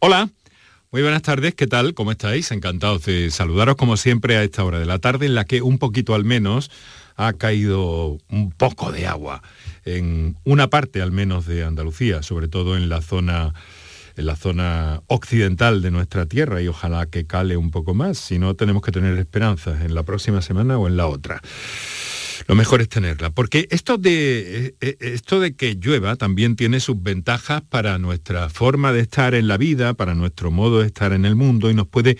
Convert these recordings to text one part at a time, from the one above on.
Hola, muy buenas tardes, ¿qué tal? ¿Cómo estáis? Encantados de saludaros como siempre a esta hora de la tarde en la que un poquito al menos ha caído un poco de agua en una parte al menos de Andalucía, sobre todo en la zona en la zona occidental de nuestra tierra y ojalá que cale un poco más, si no tenemos que tener esperanzas en la próxima semana o en la otra lo mejor es tenerla. Porque esto de, eh, eh, esto de que llueva también tiene sus ventajas para nuestra forma de estar en la vida, para nuestro modo de estar en el mundo y nos puede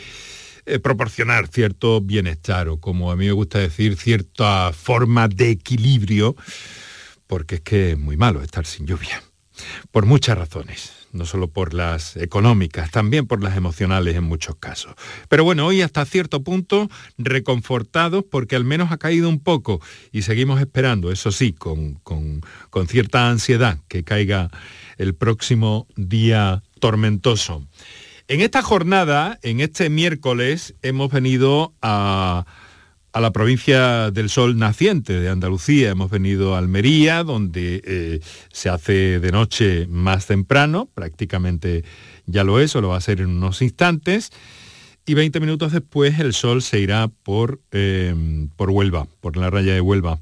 eh, proporcionar cierto bienestar o como a mí me gusta decir, cierta forma de equilibrio, porque es que es muy malo estar sin lluvia, por muchas razones no solo por las económicas, también por las emocionales en muchos casos. Pero bueno, hoy hasta cierto punto reconfortados porque al menos ha caído un poco y seguimos esperando, eso sí, con, con, con cierta ansiedad que caiga el próximo día tormentoso. En esta jornada, en este miércoles, hemos venido a a la provincia del sol naciente de Andalucía. Hemos venido a Almería, donde eh, se hace de noche más temprano, prácticamente ya lo es, o lo va a ser en unos instantes. Y 20 minutos después el sol se irá por, eh, por Huelva, por la raya de Huelva.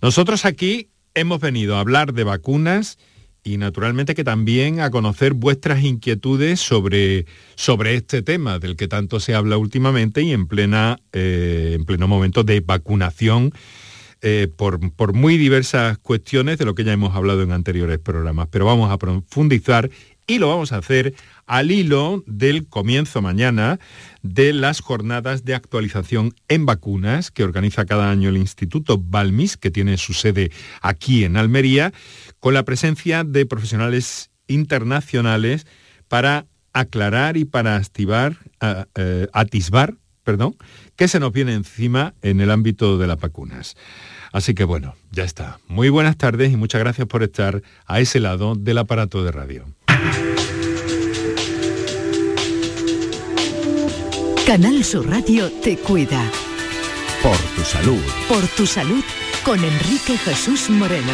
Nosotros aquí hemos venido a hablar de vacunas y naturalmente que también a conocer vuestras inquietudes sobre, sobre este tema del que tanto se habla últimamente y en, plena, eh, en pleno momento de vacunación eh, por, por, muy diversas cuestiones de lo que ya hemos hablado en anteriores programas. Pero vamos a profundizar y lo vamos a hacer al hilo del comienzo mañana de las jornadas de actualización en vacunas que organiza cada año el Instituto Balmis, que tiene su sede aquí en Almería, con la presencia de profesionales internacionales para aclarar y para activar, eh, atisbar perdón, qué se nos viene encima en el ámbito de las vacunas. Así que bueno, ya está. Muy buenas tardes y muchas gracias por estar a ese lado del aparato de radio. Canal Sur Radio te cuida. Por tu salud. Por tu salud con Enrique Jesús Moreno.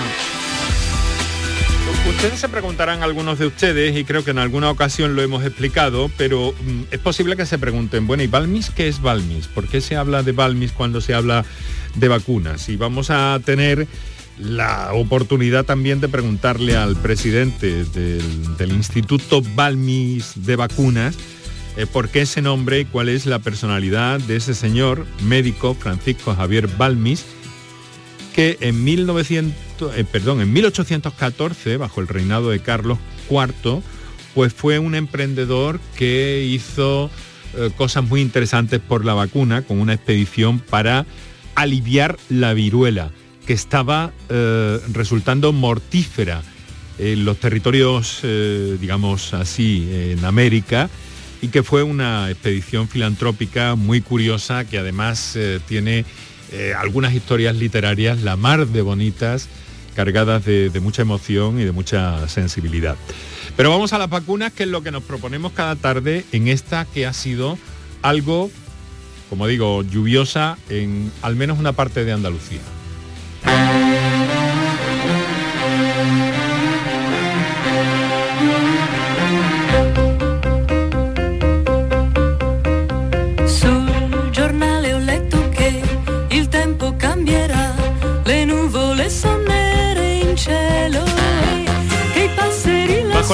Ustedes se preguntarán algunos de ustedes, y creo que en alguna ocasión lo hemos explicado, pero mm, es posible que se pregunten, bueno, ¿y Balmis qué es Balmis? ¿Por qué se habla de Balmis cuando se habla de vacunas? Y vamos a tener la oportunidad también de preguntarle al presidente del, del Instituto Balmis de Vacunas, eh, por qué ese nombre y cuál es la personalidad de ese señor médico Francisco Javier Balmis, que en, 1900, eh, perdón, en 1814, bajo el reinado de Carlos IV, pues fue un emprendedor que hizo eh, cosas muy interesantes por la vacuna, con una expedición para aliviar la viruela, que estaba resultando mortífera en los territorios, digamos así, en América, y que fue una expedición filantrópica muy curiosa que además eh, tiene eh, algunas historias literarias la mar de bonitas, cargadas de, de mucha emoción y de mucha sensibilidad. Pero vamos a las vacunas, que es lo que nos proponemos cada tarde en esta que ha sido algo, como digo, lluviosa en al menos una parte de Andalucía.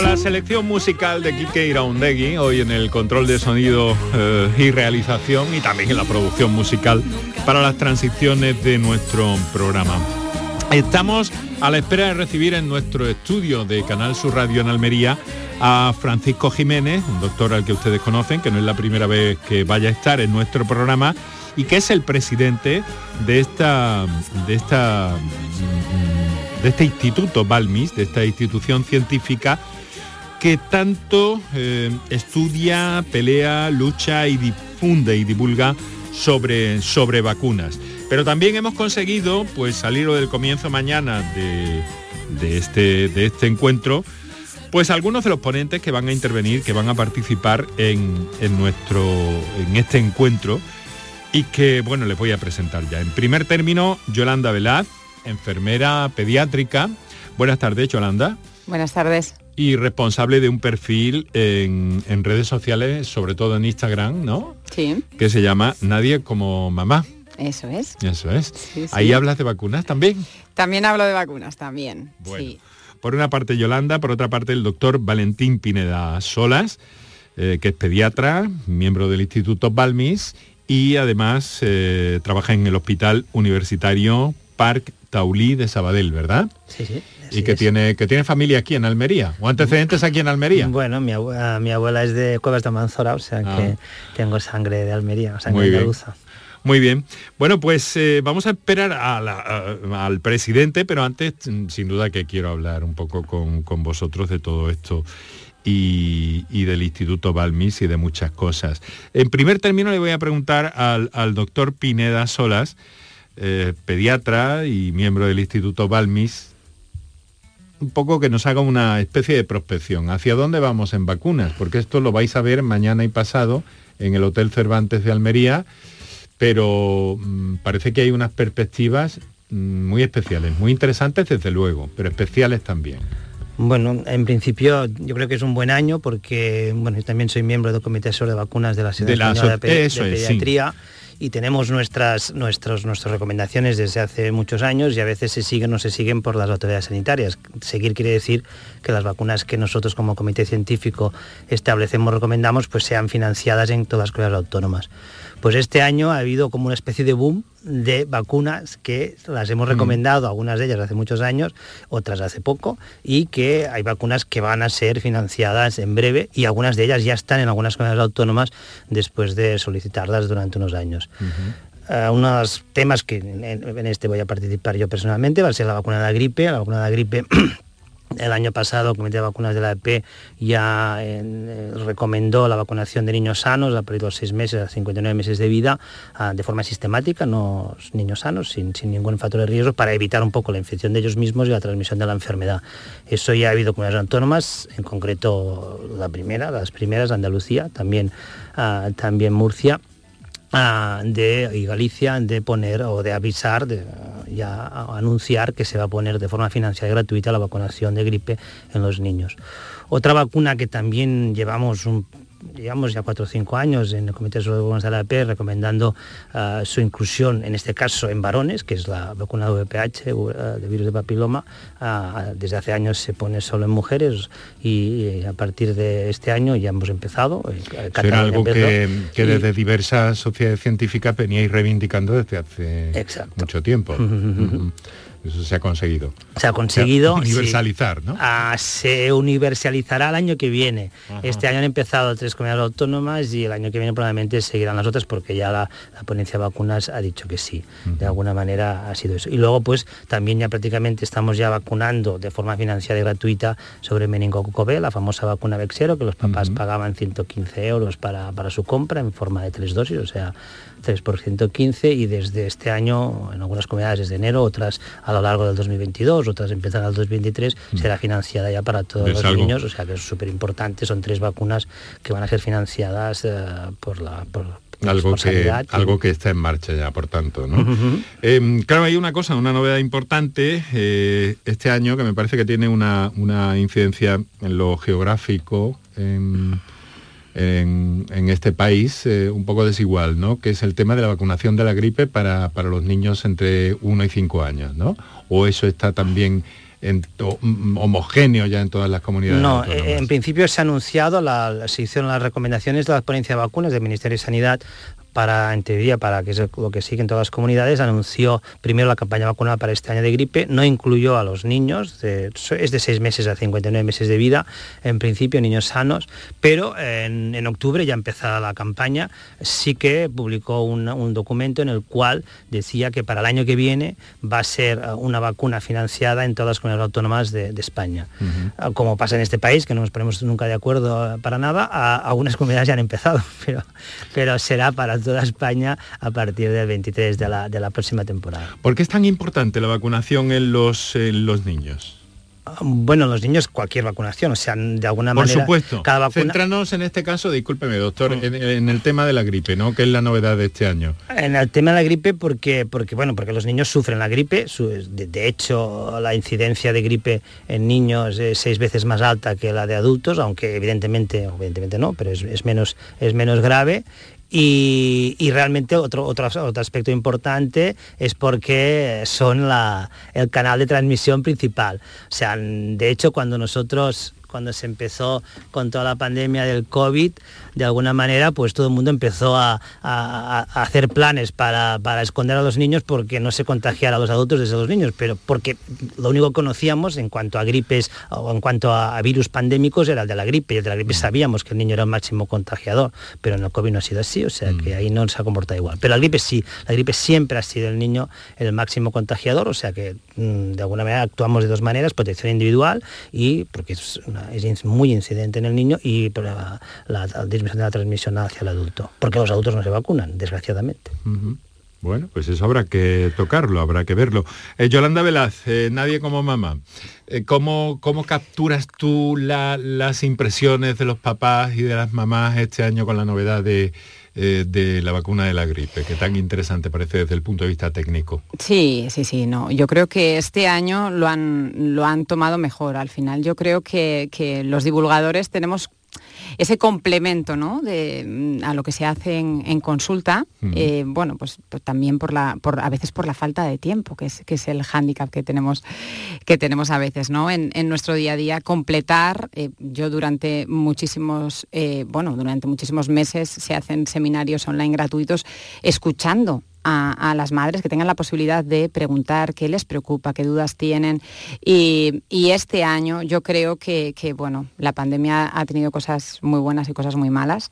La selección musical de Kike Iraundegui, hoy en el control de sonido eh, y realización y también en la producción musical para las transiciones de nuestro programa. Estamos a la espera de recibir en nuestro estudio de Canal Sur Radio en Almería a Francisco Jiménez, un doctor al que ustedes conocen, que no es la primera vez que vaya a estar en nuestro programa y que es el presidente de esta, de esta de este instituto Balmis, de esta institución científica que tanto eh, estudia, pelea, lucha y difunde y divulga sobre, sobre vacunas. Pero también hemos conseguido pues, salir del comienzo mañana de, este, de este encuentro, pues algunos de los ponentes que van a intervenir, que van a participar en, en, nuestro, en este encuentro y que, bueno, les voy a presentar ya. En primer término, Yolanda Velaz, enfermera pediátrica. Buenas tardes, Yolanda. Buenas tardes. Y responsable de un perfil en, redes sociales, sobre todo en Instagram, ¿no? Sí. Que se llama Nadie como mamá. Eso es. Eso es. Ahí hablas de vacunas también. También hablo de vacunas, también. sí. Por una parte Yolanda, por otra parte el doctor Valentín Pineda Solas, eh, que es pediatra, miembro del Instituto Balmis y además eh, trabaja en el Hospital Universitario Parc Taulí de Sabadell, ¿verdad? Sí, sí. Y que tiene, que tiene familia aquí en Almería, o antecedentes aquí en Almería. Bueno, mi abuela, mi abuela es de Cuevas de Manzora, o sea ah. que tengo sangre de Almería, sangre de andaluza. Muy bien. Bueno, pues eh, vamos a esperar al presidente, pero antes, mm, sin duda que quiero hablar un poco con, vosotros de todo esto. Y, del Instituto Balmis y de muchas cosas. En primer término le voy a preguntar al, doctor Pineda Solas, eh, pediatra y miembro del Instituto Balmis, un poco que nos haga una especie de prospección. ¿Hacia dónde vamos en vacunas? Porque esto lo vais a ver mañana y pasado en el Hotel Cervantes de Almería pero mm, parece que hay unas perspectivas mm, muy especiales, muy interesantes desde luego, pero especiales también. Bueno, en principio yo creo que es un buen año porque bueno, yo también soy miembro del Comité sobre Vacunas de la Sociedad de, Pediatría y tenemos nuestras, nuestros, recomendaciones desde hace muchos años y a veces se siguen o se siguen por las autoridades sanitarias. Seguir quiere decir que las vacunas que nosotros como comité científico establecemos, recomendamos, pues sean financiadas en todas las escuelas autónomas. Pues este año ha habido como una especie de boom de vacunas que las hemos mm. recomendado, algunas de ellas hace muchos años, otras hace poco, y que hay vacunas que van a ser financiadas en breve y algunas de ellas ya están en algunas comunidades autónomas después de solicitarlas durante unos años. Uh, uno de los temas que en, en, este voy a participar yo personalmente va a ser la vacuna de la gripe. La vacuna de la gripe El año pasado el Comité de Vacunas de la EP ya eh, recomendó la vacunación de niños sanos a partir de los 6 meses a 59 meses de vida ah, de forma sistemática, no niños sanos, sin, ningún factor de riesgo, para evitar un poco la infección de ellos mismos y la transmisión de la enfermedad. Eso ya ha habido comunidades autónomas, en concreto la primera, las primeras, Andalucía, también, ah, también Murcia, de, y Galicia de poner o de avisar, de ya anunciar que se va a poner de forma financiera y gratuita la vacunación de gripe en los niños. Otra vacuna que también llevamos un llevamos ya cuatro o cinco años en el Comité de Vacunas de la EP recomendando ah, su inclusión, en este caso en varones, que es la vacuna de VPH, ah, de virus de papiloma. Ah, desde hace años se pone solo en mujeres y, a partir de este año ya hemos empezado. Era algo que, desde diversas sociedades científicas veníais reivindicando desde hace mucho tiempo. Eso se ha conseguido. Se ha conseguido. universalizar, ¿no? Ah, se universalizará el año que viene. Este año han empezado tres comunidades autónomas y el año que viene probablemente seguirán las otras porque ya la, ponencia de vacunas ha dicho que sí. De alguna manera ha sido eso. Y luego pues también ya prácticamente estamos ya vacunando de forma financiada y gratuita sobre meningococo B, la famosa vacuna Vexero, que los papás pagaban 115 euros para, para su compra en forma de tres dosis, o sea, 3 por 115 y desde este año, en algunas comunidades desde enero, otras a lo largo del 2022, otras empiezan al 2023, mm. será financiada ya para todos los niños, o sea que es súper importante, son tres vacunas que van a ser financiadas eh, por la... algo que, algo que está en marcha ya, por tanto. ¿no? Em, claro, hay una cosa, una novedad importante eh, este año que me parece que tiene una, una incidencia en lo geográfico, en, en, este país eh, un poco desigual, ¿no? que es el tema de la vacunación de la gripe para, los niños entre 1 y 5 años, ¿no? O eso está también mm, homogéneo ya en todas las comunidades. No, eh, en principio se ha anunciado, la, se hicieron las recomendaciones de la ponencia de vacunas del Ministerio de Sanidad para, en teoría, para que es lo que siguen todas las comunidades, anunció primero la campaña vacunal para este año de gripe, no incluyó a los niños, es de 6 meses a 59 meses de vida, en principio niños sanos, pero en, octubre ya empezada la campaña, sí que publicó un, documento en el cual decía que para el año que viene va a ser uh, una vacuna financiada en todas las comunidades autónomas de, España. Uh, como pasa en este país, que no nos ponemos nunca de acuerdo uh, para nada, algunas comunidades ya han empezado, pero, pero será para toda España a partir del 23 de la, próxima temporada. ¿Por qué es tan importante la vacunación en los, los niños? Bueno, los niños cualquier vacunación, o sea, de alguna manera... Por supuesto. Cada vacuna... Céntranos en este caso, discúlpeme, doctor, mm. en, el tema de la gripe, ¿no? Que es la novedad de este año. En el tema de la gripe, porque, porque bueno, porque los niños sufren la gripe. De, hecho, la incidencia de gripe en niños es seis veces más alta que la de adultos, aunque evidentemente, evidentemente no, pero es, menos, es menos grave. Y, realmente otro, otro, otro, aspecto importante es porque son la, el canal de transmisión principal. O sea, de hecho, cuando nosotros cuando se empezó con toda la pandemia del COVID, de alguna manera, pues todo el mundo empezó a, hacer planes para, esconder a los niños porque no se contagiara a los adultos desde los niños, pero porque lo único que conocíamos en cuanto a gripes o en cuanto a, virus pandémicos era el de la gripe, y el de la gripe sabíamos que el niño era el máximo contagiador, pero en el COVID no ha sido así, o sea que mm. ahí no se ha comportado igual. Pero la gripe sí, la gripe siempre ha sido el niño el máximo contagiador, o sea que mm, de alguna manera actuamos de dos maneras, protección individual y porque es, muy incidente en el niño y la, la, la de la transmisión hacia el adulto, porque los adultos no se vacunan, desgraciadamente. Bueno, pues eso habrá que tocarlo, habrá que verlo. Eh, Yolanda Velaz, eh, nadie como mamá. Eh, ¿cómo, ¿cómo, capturas tú las impresiones de los papás y de las mamás este año con la novedad de, de la vacuna de la gripe, que tan interesante parece desde el punto de vista técnico. Sí, sí, sí, no. Yo creo que este año lo han, lo han tomado mejor. Al final yo creo que, que los divulgadores tenemos ese complemento ¿no? de, mm, a lo que se hace en, consulta, eh, bueno, pues, pues, también por la, por, a veces por la falta de tiempo, que es, que es el hándicap que tenemos, que tenemos a veces ¿no? en, nuestro día a día, completar, eh, yo durante muchísimos, eh, bueno, durante muchísimos meses se hacen seminarios online gratuitos escuchando a, las madres que tengan la posibilidad de preguntar qué les preocupa, qué dudas tienen. Y, este año yo creo que, bueno, la pandemia ha tenido cosas muy buenas y cosas muy malas,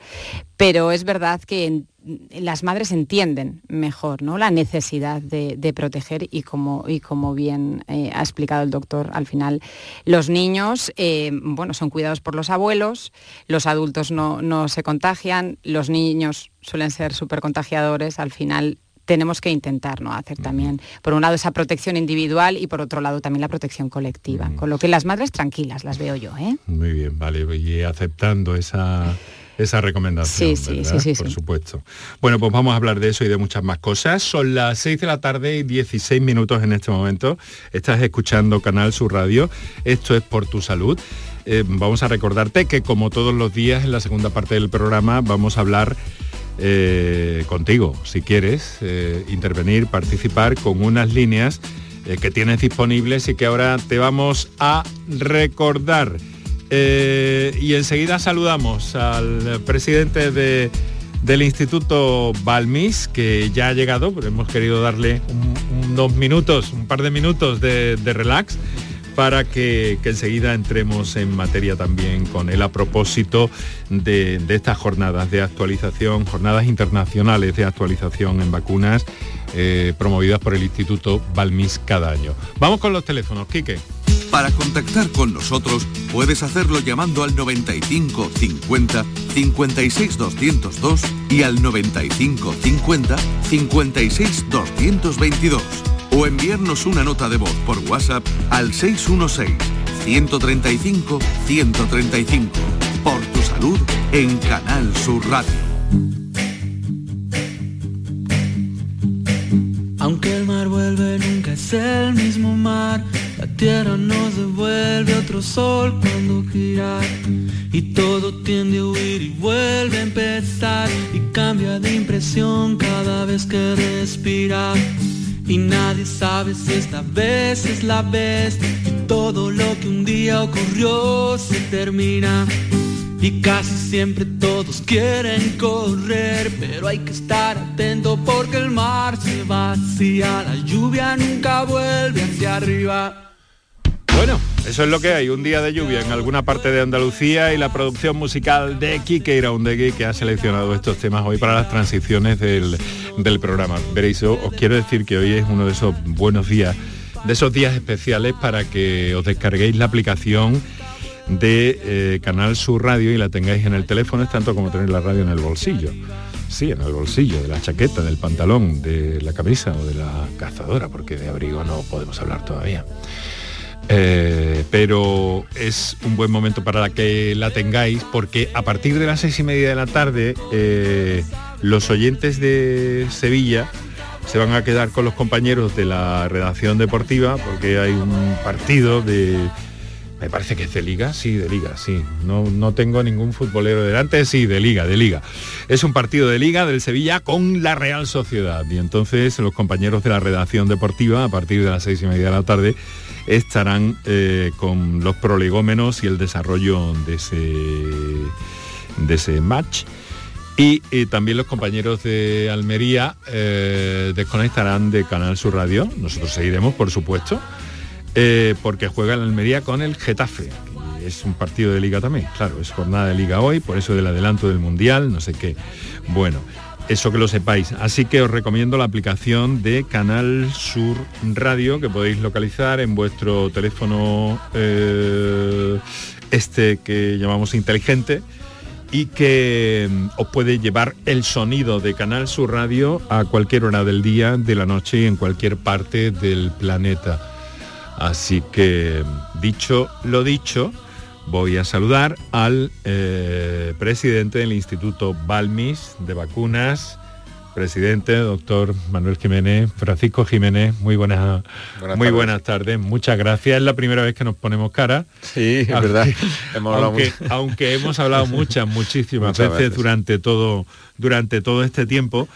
pero es verdad que las madres entienden mejor ¿no? la necesidad de, proteger y como, y como bien eh, ha explicado el doctor, al final los niños eh, bueno, son cuidados por los abuelos, los adultos no, no se contagian, los niños suelen ser súper contagiadores, al final tenemos que intentar ¿no? hacer también, por un lado, esa protección individual y por otro lado también la protección colectiva. Con lo que las madres tranquilas, las veo yo. ¿eh? Muy bien, vale. Y aceptando esa esa recomendación, sí, sí, sí, por supuesto. Bueno, pues vamos a hablar de eso y de muchas más cosas. Son las 6 de la tarde y 16 minutos en este momento. Estás escuchando Canal Sur Radio. Esto es Por Tu Salud. Eh, vamos a recordarte que como todos los días en la segunda parte del programa vamos a hablar eh, contigo, si quieres, eh, intervenir, participar con unas líneas eh, que tienes disponibles y que ahora te vamos a recordar. y enseguida saludamos al presidente del Instituto Balmis, que ya ha llegado, pero hemos querido darle unos minutos, un par de minutos de relax para que, enseguida entremos en materia también con él a propósito de, estas jornadas de actualización, jornadas internacionales de actualización en vacunas eh, promovidas por el Instituto Balmis cada año. Vamos con los teléfonos, Quique. Para contactar con nosotros puedes hacerlo llamando al 95 50 56 202 y al 95 50 56 222 o enviarnos una nota de voz por WhatsApp al 616-135-135. Por tu salud en Canal Sur Radio. Aunque el mar vuelve, nunca es el mismo mar. La tierra nos devuelve otro sol cuando gira. Y todo tiende a huir y vuelve a empezar. Y cambia de impresión cada vez que respira y nadie sabe si esta vez es la vez y todo lo que un día ocurrió se termina. Y casi siempre todos quieren correr, pero hay que estar atento porque el mar se vacía, la lluvia nunca vuelve hacia arriba. Bueno, eso es lo que hay, un día de lluvia en alguna parte de Andalucía y la producción musical de Kike Iraundegui que ha seleccionado estos temas hoy para las transiciones del, programa. Veréis, os quiero decir que hoy es uno de esos buenos días, de esos días especiales para que os descarguéis la aplicación de eh, Canal Sur Radio y la tengáis en el teléfono, es tanto como tener la radio en el bolsillo. Sí, en el bolsillo, de la chaqueta, del pantalón, de la camisa o de la cazadora, porque de abrigo no podemos hablar todavía. Eh, pero es un buen momento para que la tengáis porque a partir de las seis y media de la tarde eh, los oyentes de Sevilla se van a quedar con los compañeros de la redacción deportiva porque hay un partido de me parece que es de liga, sí, de liga, sí. No, no tengo ningún futbolero delante, sí, de liga, de liga. Es un partido de liga del Sevilla con la Real Sociedad. Y entonces los compañeros de la redacción deportiva, a partir de las seis y media de la tarde, estarán eh, con los prolegómenos y el desarrollo de ese, de ese match. Y, también los compañeros de Almería eh, desconectarán de Canal Sur Radio. Nosotros seguiremos, por supuesto. Eh, porque juega en Almería con el Getafe. Es un partido de liga también, claro, es jornada de liga hoy, por eso del adelanto del Mundial, no sé qué. Bueno, eso que lo sepáis. Así que os recomiendo la aplicación de Canal Sur Radio que podéis localizar en vuestro teléfono eh, este que llamamos inteligente y que mm, os puede llevar el sonido de Canal Sur Radio a cualquier hora del día, de la noche y en cualquier parte del planeta. Así que, dicho lo dicho, voy a saludar al eh, presidente del Instituto Balmis de Vacunas, presidente, doctor Manuel Jiménez, Francisco Jiménez, muy buenas, muy tardes. buenas tardes, muchas gracias. Es la primera vez que nos ponemos cara. Sí, es verdad. aunque, hemos hablado muchas, muchísimas veces, durante todo durante todo este tiempo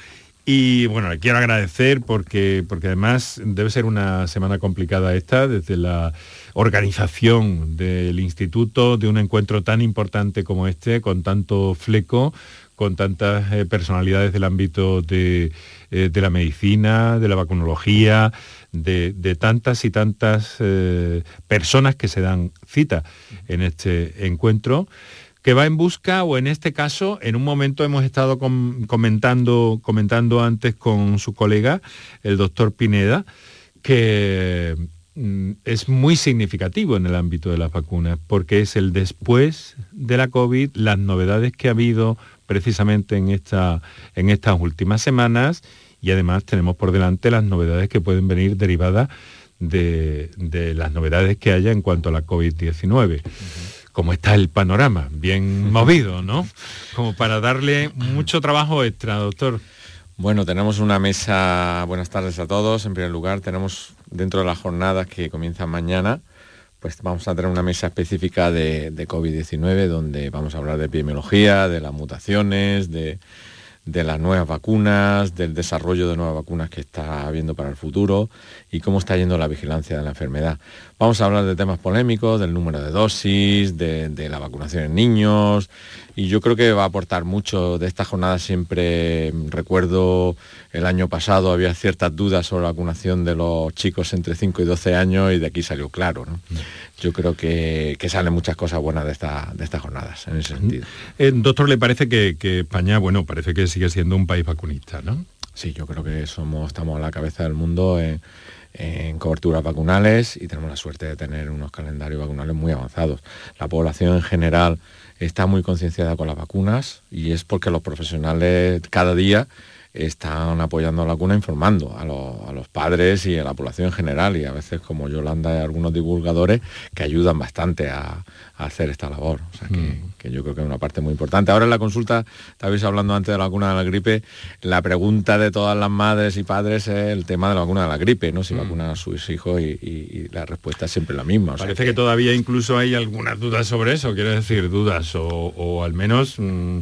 y bueno, le quiero agradecer porque, porque además debe ser una semana complicada esta, desde la organización del instituto, de un encuentro tan importante como este, con tanto fleco, con tantas eh, personalidades del ámbito de, eh, la medicina, de la vacunología, de, tantas y tantas eh, personas que se dan cita en este encuentro que va en busca, o en este caso, en un momento hemos estado comentando, comentando antes con su colega, el doctor Pineda, que mm, es muy significativo en el ámbito de las vacunas, porque es el después de la COVID, las novedades que ha habido precisamente en, esta, en estas últimas semanas, y además tenemos por delante las novedades que pueden venir derivadas de, las novedades que haya en cuanto a la COVID-19 como está el panorama, bien movido, ¿no? Como para darle mucho trabajo extra, doctor. Bueno, tenemos una mesa, buenas tardes a todos. En primer lugar, tenemos dentro de las jornadas que comienzan mañana, pues vamos a tener una mesa específica de, de COVID-19 donde vamos a hablar de epidemiología, de las mutaciones, de, de las nuevas vacunas, del desarrollo de nuevas vacunas que está habiendo para el futuro y cómo está yendo la vigilancia de la enfermedad. Vamos a hablar de temas polémicos, del número de dosis, de, la vacunación en niños y yo creo que va a aportar mucho de esta jornada. Siempre recuerdo el año pasado había ciertas dudas sobre la vacunación de los chicos entre 5 y 12 años y de aquí salió claro. ¿no? Yo creo que, salen muchas cosas buenas de, esta, de estas jornadas en ese sentido. Eh, doctor, ¿le parece que, España, bueno, parece que sigue siendo un país vacunista, ¿no? Sí, yo creo que somos, estamos a la cabeza del mundo en, coberturas vacunales y tenemos la suerte de tener unos calendarios vacunales muy avanzados. La población en general está muy concienciada con las vacunas y es porque los profesionales cada día están apoyando a la cuna informando a, los padres y a la población en general y a veces como Yolanda y algunos divulgadores que ayudan bastante a, hacer esta labor. O sea mm. que, yo creo que es una parte muy importante. Ahora en la consulta, estabais hablando antes de la vacuna de la gripe, la pregunta de todas las madres y padres es el tema de la vacuna de la gripe, ¿no? Si mm. vacunan a sus hijos y, la respuesta es siempre la misma. Parece que... todavía incluso hay algunas dudas sobre eso, quiero decir, dudas o, al menos... Mm,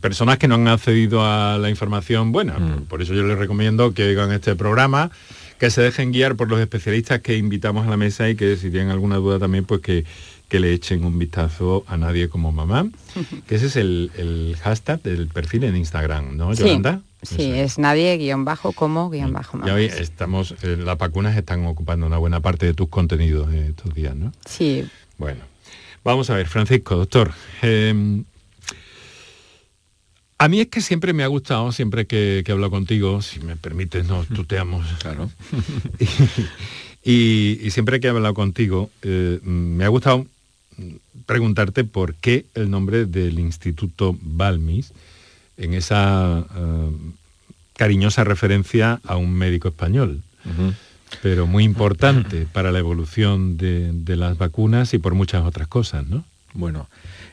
personas que no han accedido a la información buena. Mm. Por eso yo les recomiendo que oigan este programa, que se dejen guiar por los especialistas que invitamos a la mesa y que si tienen alguna duda también, pues que, le echen un vistazo a nadie como mamá, que ese es el, hashtag del perfil en Instagram, ¿no, Yolanda? Sí, es nadie guion bajo como guion bajo mamá. Ya hoy estamos, eh, las vacunas están ocupando una buena parte de tus contenidos estos días, ¿no? Sí. Bueno, vamos a ver, Francisco, doctor. Em, a mí es que siempre me ha gustado, siempre que, que hablo contigo, si me permites, nos tuteamos. Claro. y, siempre que he hablado contigo, eh, me ha gustado preguntarte por qué el nombre del Instituto Balmis en esa eh, cariñosa referencia a un médico español. pero muy importante para la evolución de, las vacunas y por muchas otras cosas, ¿no? Bueno,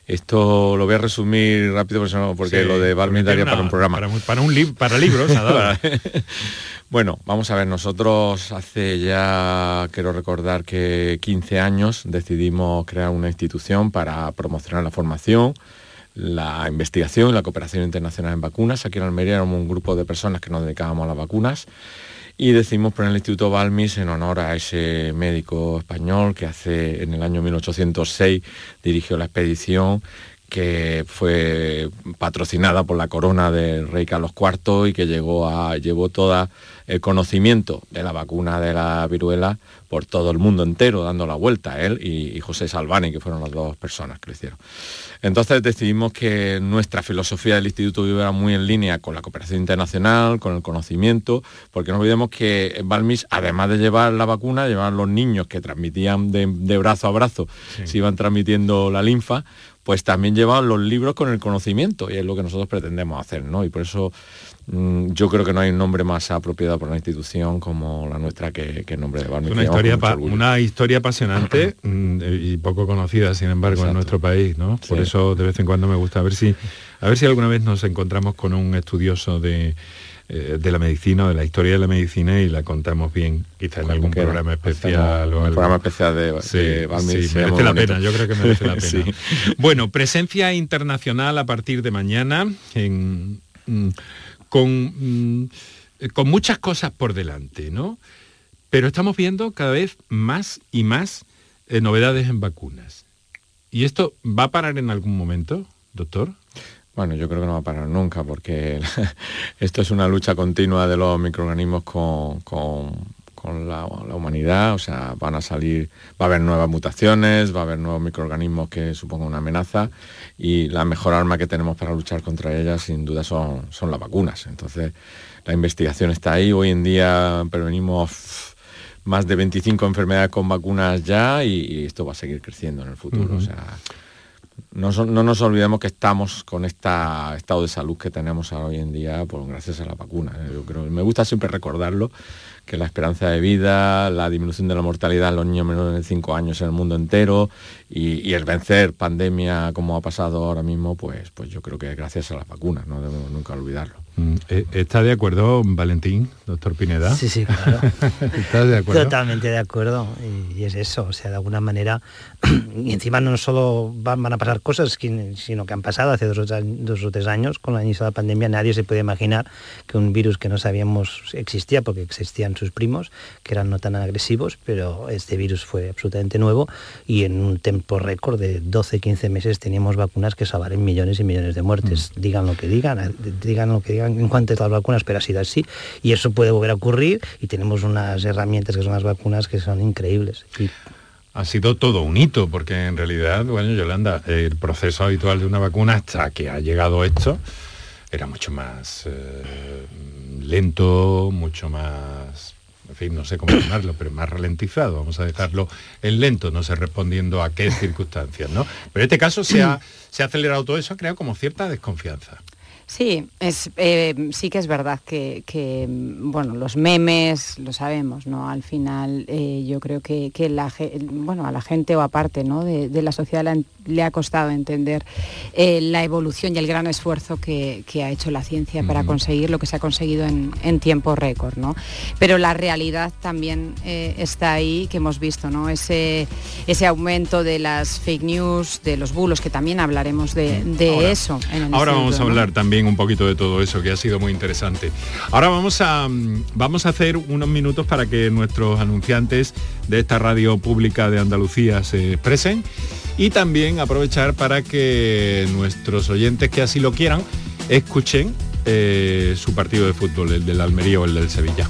esto lo voy a resumir rápido porque, lo de Balmi daría para un programa. Para, un para libros, Bueno, vamos a ver, nosotros hace ya, quiero recordar que 15 años decidimos crear una institución para promocionar la formación, la investigación y la cooperación internacional en vacunas. Aquí en Almería éramos un grupo de personas que nos dedicábamos a las vacunas y decidimos poner el Instituto Balmis en honor a ese médico español que hace en el año 1806 dirigió la expedición que fue patrocinada por la corona del rey Carlos IV y que llegó a, llevó todo el conocimiento de la vacuna de la viruela por todo el mundo entero, dando la vuelta, él y, José Salvani, que fueron las dos personas que lo hicieron. Entonces decidimos que nuestra filosofía del Instituto iba muy en línea con la cooperación internacional, con el conocimiento, porque no olvidemos que Balmis, además de llevar la vacuna, llevaban los niños que transmitían de, brazo a brazo, se iban transmitiendo la linfa, pues también llevaban los libros con el conocimiento y es lo que nosotros pretendemos hacer, ¿no? Y por eso yo creo que no hay un nombre más apropiado por una institución como la nuestra que, el nombre de Barney. Una historia, una historia apasionante mm, y poco conocida, sin embargo, en nuestro país, ¿no? Por eso de vez en cuando me gusta a ver si a ver si alguna vez nos encontramos con un estudioso de eh, de la medicina, de la historia de la medicina y la contamos bien, quizá en algún programa especial o algo. programa especial de, sí, merece la pena, yo creo que merece la pena. Bueno, presencia internacional a partir de mañana en, mm, con, mm, con muchas cosas por delante, ¿no? Pero estamos viendo cada vez más y más eh, novedades en vacunas. ¿Y esto va a parar en algún momento, doctor? Bueno, yo creo que no va a parar nunca porque esto es una lucha continua de los microorganismos con, la, humanidad, o sea, van a salir, va a haber nuevas mutaciones, va a haber nuevos microorganismos que supongan una amenaza y la mejor arma que tenemos para luchar contra ellas sin duda son, son las vacunas. Entonces, la investigación está ahí, hoy en día prevenimos más de 25 enfermedades con vacunas ya y, esto va a seguir creciendo en el futuro. o sea, no, nos olvidemos que estamos con este estado de salud que tenemos hoy en día por, gracias a la vacuna. ¿eh? Yo creo, me gusta siempre recordarlo, que la esperanza de vida, la disminución de la mortalidad en los niños menores de 5 años en el mundo entero y, el vencer pandemia como ha pasado ahora mismo, pues, pues yo creo que gracias a las vacunas, no debemos nunca olvidarlo. Mm, eh, ¿Está de acuerdo, Valentín, doctor Pineda? Sí, sí, claro. ¿Estás de acuerdo? Totalmente de acuerdo. Y, es eso, o sea, de alguna manera, y encima no solo van, a pasar cosas, sino que han pasado hace dos o, tres años, con la inicio de la pandemia, nadie se puede imaginar que un virus que no sabíamos existía, porque existían sus primos, que eran no tan agresivos, pero este virus fue absolutamente nuevo y en un tiempo récord de 12, 15 meses teníamos vacunas que salvaron millones y millones de muertes. Mm. Digan lo que digan, digan lo que digan en cuanto a las vacunas, pero ha sido así. Y eso puede volver a ocurrir y tenemos unas herramientas que son las vacunas que son increíbles. Ha sido todo un hito, porque en realidad, bueno, Yolanda, el proceso habitual de una vacuna hasta que ha llegado esto era mucho más eh, lento, mucho más en fin, no sé cómo llamarlo, pero más ralentizado, vamos a dejarlo en lento, no sé respondiendo a qué circunstancias, ¿no? Pero en este caso se ha, se ha acelerado todo eso, ha creado como cierta desconfianza. Sí, es, eh, sí que es verdad que, bueno, los memes, lo sabemos, ¿no? Al final eh, yo creo que, la, bueno, a la gente o aparte ¿no? de, la sociedad le, ha costado entender eh, la evolución y el gran esfuerzo que, ha hecho la ciencia para conseguir lo que se ha conseguido en, tiempo récord, ¿no? Pero la realidad también está ahí, que hemos visto, ¿no? Ese, ese aumento de las fake news, de los bulos, que también hablaremos de, eso. ahora vamos a hablar también un poquito de todo eso, que ha sido muy interesante. Ahora vamos a, mm, vamos a hacer unos minutos para que nuestros anunciantes de esta radio pública de Andalucía se expresen y también aprovechar para que nuestros oyentes que así lo quieran escuchen eh, su partido de fútbol, el del Almería o el del Sevilla.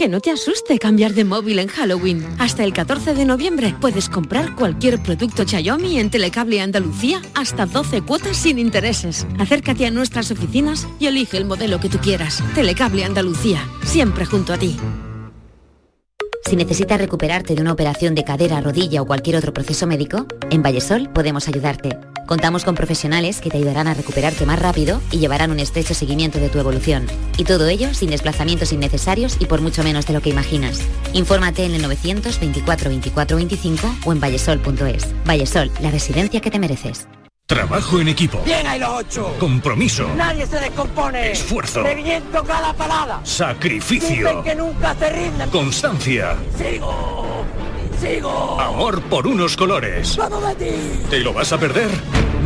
Que no te asuste cambiar de móvil en Halloween. Hasta el 14 de noviembre puedes comprar cualquier producto Xiaomi en Telecable Andalucía hasta 12 cuotas sin intereses. Acércate a nuestras oficinas y elige el modelo que tú quieras. Telecable Andalucía, siempre junto a ti. Si necesitas recuperarte de una operación de cadera, rodilla o cualquier otro proceso médico, en Vallesol podemos ayudarte. Contamos con profesionales que te ayudarán a recuperarte más rápido y llevarán un estrecho seguimiento de tu evolución. Y todo ello sin desplazamientos innecesarios y por mucho menos de lo que imaginas. Infórmate en el 924 24 25 o en vallesol.es. Vallesol, la residencia que te mereces. Trabajo en equipo. Bien hay los ocho. Compromiso. Nadie se descompone. Esfuerzo. Reviento cada palada. Sacrificio. Dicen que nunca se rinden. Constancia. Sigo. Sigo. Amor por unos colores. ¡Vamos, Betis! ¿Te lo vas a perder?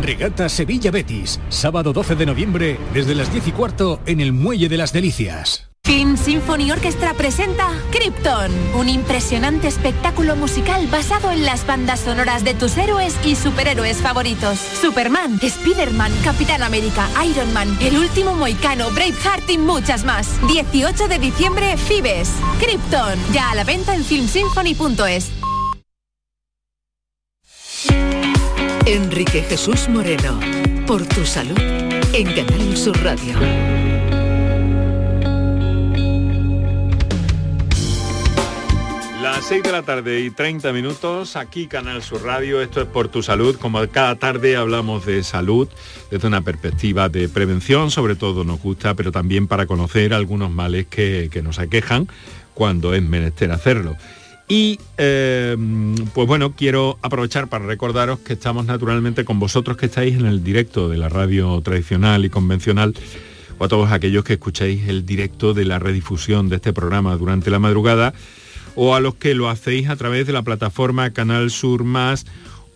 Regata Sevilla Betis. Sábado 12 de noviembre desde las 10 y cuarto en el Muelle de las Delicias. Film Symphony Orchestra presenta Krypton, un impresionante espectáculo musical basado en las bandas sonoras de tus héroes y superhéroes favoritos. Superman, Spider-Man, Capitán América, Iron Man, El Último Moicano, Braveheart y muchas más. 18 de diciembre, Fibes. Krypton, ya a la venta en filmsymphony.es. Enrique Jesús Moreno, por tu salud, en Canal Sur Radio. Las 6 de la tarde y 30 minutos, aquí Canal Sur Radio, esto es por tu salud, como cada tarde hablamos de salud desde una perspectiva de prevención, sobre todo nos gusta, pero también para conocer algunos males que, nos aquejan cuando es menester hacerlo. Y eh, pues bueno, quiero aprovechar para recordaros que estamos naturalmente con vosotros que estáis en el directo de la radio tradicional y convencional, o a todos aquellos que escucháis el directo de la redifusión de este programa durante la madrugada o a los que lo hacéis a través de la plataforma Canal Sur Más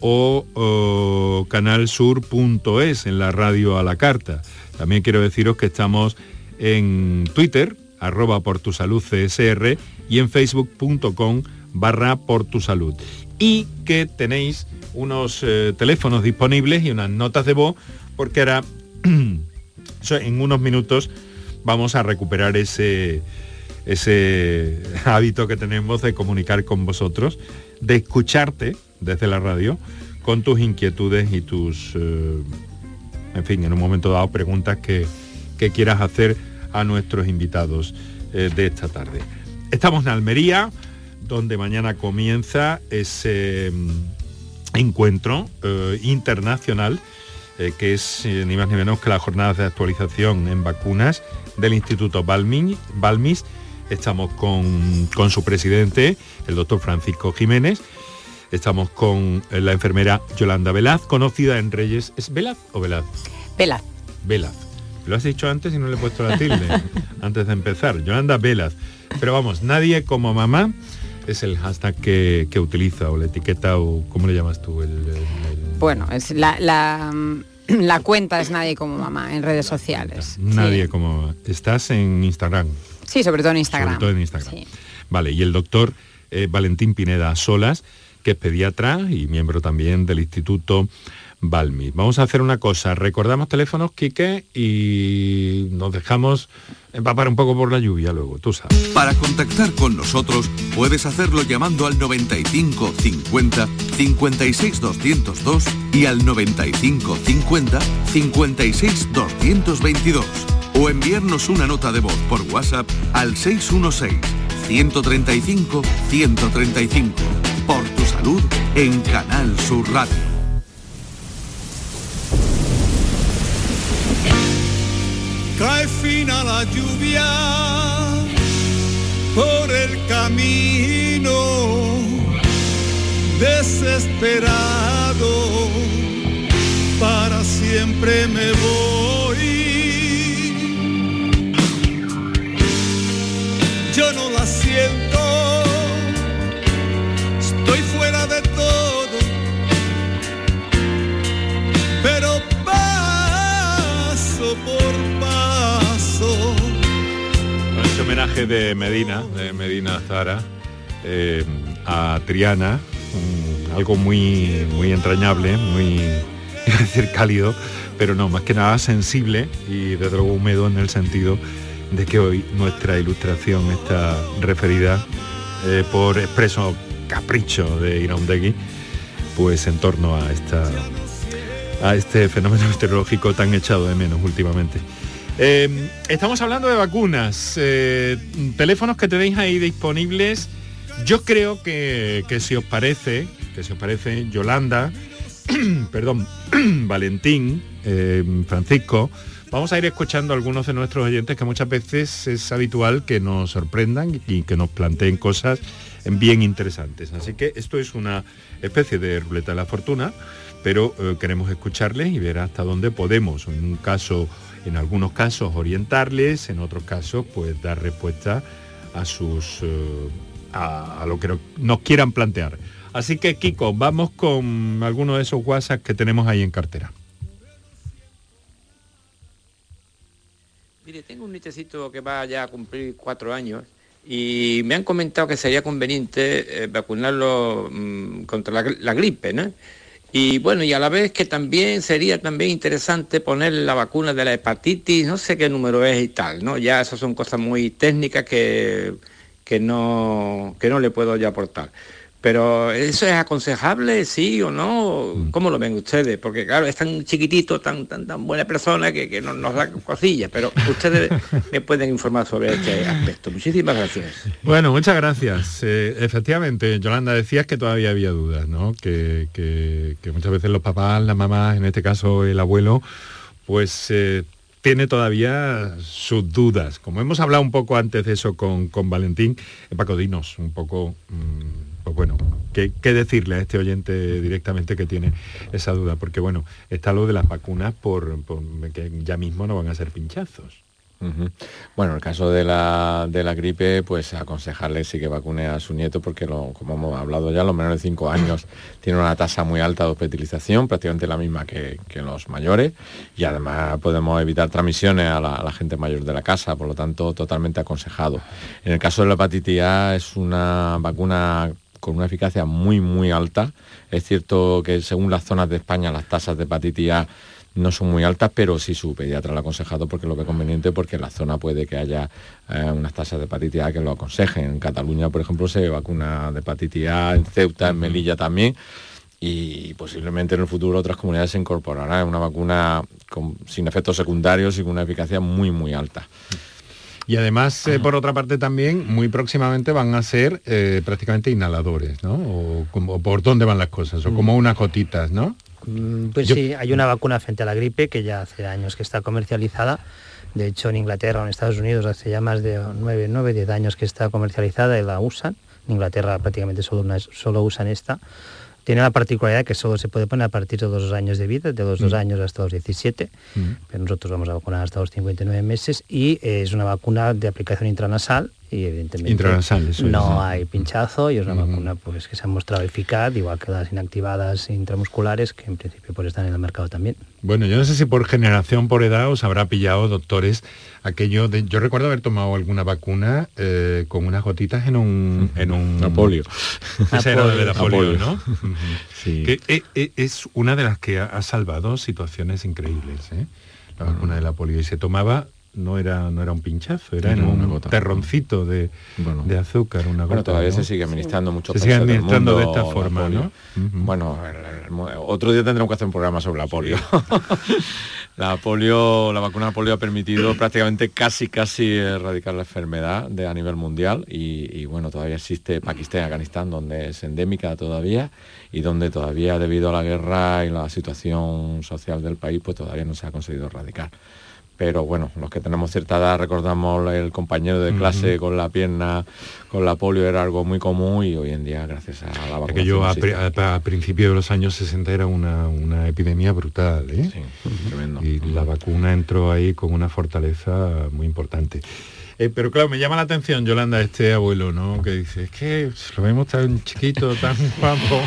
o, canalsur.es en la radio a la carta. También quiero deciros que estamos en Twitter, arroba por y en facebook.com barra por tu salud. Y que tenéis unos eh, teléfonos disponibles y unas notas de voz, porque ahora en unos minutos vamos a recuperar ese, ese hábito que tenemos de comunicar con vosotros, de escucharte desde la radio con tus inquietudes y tus, eh, en fin, en un momento dado preguntas que, quieras hacer a nuestros invitados eh, de esta tarde. Estamos en Almería, donde mañana comienza ese mm, encuentro eh, internacional que es ni más ni menos que la jornada de actualización en vacunas del Instituto Balmis Estamos con, su presidente, el doctor Francisco Jiménez. Estamos con la enfermera Yolanda Velaz, conocida en Reyes. ¿Es Velaz o Velaz? Velaz. Velaz. Lo has dicho antes y no le he puesto la tilde antes de empezar. Yolanda Velaz. Pero vamos, nadie como mamá es el hashtag que, utiliza o la etiqueta o cómo le llamas tú. Bueno, es la, la, cuenta es nadie como mamá en redes sociales. Nadie como mamá. Estás en Instagram. Sí, sobre todo en Instagram. Sobre todo en Instagram. Vale, y el doctor eh, Valentín Pineda Solas, que es pediatra y miembro también del Instituto Balmi. Vamos a hacer una cosa, recordamos teléfonos, Quique, y nos dejamos empapar un poco por la lluvia luego, tú sabes. Para contactar con nosotros puedes hacerlo llamando al 95 50 56 202 y al 95 50 56 222 o enviarnos una nota de voz por WhatsApp al 616-135-135. Por tu en Canal Sur Radio. Cae fina la lluvia por el camino, desesperado, para siempre me voy yo no la siento. De todo, pero paso por paso. Este homenaje de Medina, de Medina Zara, eh, a Triana, algo muy, muy entrañable, muy, decir cálido, pero no, más que nada sensible y desde luego húmedo en el sentido de que hoy nuestra ilustración está referida eh, por expreso capricho de Iraundegui, pues en torno a esta a este fenómeno meteorológico tan echado de menos últimamente. Eh, estamos hablando de vacunas, eh, teléfonos que tenéis ahí disponibles. Yo creo que, que si os parece, que si os parece, Yolanda, perdón, Valentín, Francisco, Vamos a ir escuchando a algunos de nuestros oyentes que muchas veces es habitual que nos sorprendan y que nos planteen cosas bien interesantes. Así que esto es una especie de ruleta de la fortuna, pero eh, queremos escucharles y ver hasta dónde podemos, en un caso, en algunos casos orientarles, en otros casos pues dar respuesta a sus eh, a, lo que nos quieran plantear. Así que Kiko, vamos con algunos de esos WhatsApp que tenemos ahí en cartera. Mire, tengo un nietecito que va ya a cumplir cuatro años y me han comentado que sería conveniente eh, vacunarlo mm, contra la, gripe, ¿no? Y bueno, y a la vez que también sería también interesante poner la vacuna de la hepatitis, no sé qué número es y tal, ¿no? Ya esas son cosas muy técnicas que, que, no, que no le puedo ya aportar. Pero ¿eso es aconsejable, sí o no? Mm. ¿Cómo lo ven ustedes? Porque claro, es tan chiquitito, tan, tan, tan buena persona que, que no, nos da cosillas, pero ustedes me pueden informar sobre este aspecto. Muchísimas gracias. Bueno, muchas gracias. Eh, efectivamente, Yolanda, decías que todavía había dudas, ¿no? Que, muchas veces los papás, las mamás, en este caso el abuelo, pues... Eh, tiene todavía sus dudas. Como hemos hablado un poco antes de eso con, con Valentín, eh, Paco, dinos un poco... Mm, pues bueno, ¿qué, decirle a este oyente directamente que tiene esa duda? Porque bueno, está lo de las vacunas por, que ya mismo no van a ser pinchazos. Bueno, en el caso de la, de la, gripe, pues aconsejarle sí que vacune a su nieto porque, lo, como hemos hablado ya, los menores de 5 años tienen una tasa muy alta de hospitalización, prácticamente la misma que, los mayores, y además podemos evitar transmisiones a la, a la, gente mayor de la casa, por lo tanto, totalmente aconsejado. En el caso de la hepatitis A es una vacuna con una eficacia muy, muy alta. Es cierto que según las zonas de España las tasas de hepatitis A no son muy altas, pero sí su pediatra lo ha aconsejado porque lo ve conveniente, porque en la zona puede que haya eh, unas tasas de hepatitis A que lo aconsejen. En Cataluña, por ejemplo, se vacuna de hepatitis A, en Ceuta, en Melilla también, y posiblemente en el futuro otras comunidades se incorporarán. una vacuna sin efectos secundarios y con una eficacia muy, muy alta. Y además, eh, por otra parte también, muy próximamente van a ser eh, prácticamente inhaladores, ¿no? O, como, por dónde van las cosas, o como mm. unas gotitas, ¿no? Mm, pues sí, hay una vacuna frente a la gripe que ya hace años que está comercializada. De hecho, en Inglaterra o en Estados Unidos hace ya más de 9, 9 10 años que está comercializada y la usan. En Inglaterra prácticamente solo, solo usan esta tiene la particularidad que solo se puede poner a partir de los dos años de vida, de los dos mm. años hasta los 17, mm. pero nosotros vamos a vacunar hasta los 59 meses y es una vacuna de aplicación intranasal y evidentemente no hay pinchazo y es una vacuna pues, que se ha mostrado eficaz, igual que las inactivadas intramusculares, que en principio pues, están en el mercado también. Bueno, yo no sé si por generación, por edad, os habrá pillado, doctores, aquello de... Yo recuerdo haber tomado alguna vacuna eh, con unas gotitas en un... En un Apolio. Esa era de la polio, ¿no? Que eh, eh, es una de las que ha, salvado situaciones increíbles, la vacuna de la polio. Y se tomaba no era, no era un pinchazo, era, en un terroncito de, de, azúcar, una Bueno, todavía se sigue administrando mucho. Se sigue administrando de esta forma, ¿no? Bueno, otro día tendremos que hacer un programa sobre la polio. la polio, la vacuna de polio ha permitido prácticamente casi, casi erradicar la enfermedad de, a nivel mundial y, bueno, todavía existe Pakistán y Afganistán donde es endémica todavía y donde todavía debido a la guerra y la situación social del país, pues todavía no se ha conseguido erradicar pero bueno, los que tenemos cierta edad recordamos el compañero de clase con la pierna, con la polio era algo muy común y hoy en día gracias a la vacunación. Que yo a, principios de los años 60 era una, epidemia brutal, ¿eh? tremendo. Y la vacuna entró ahí con una fortaleza muy importante. Eh, pero claro, me llama la atención, Yolanda, este abuelo, ¿no? Que dice, es que lo vemos tan chiquito, tan guapo,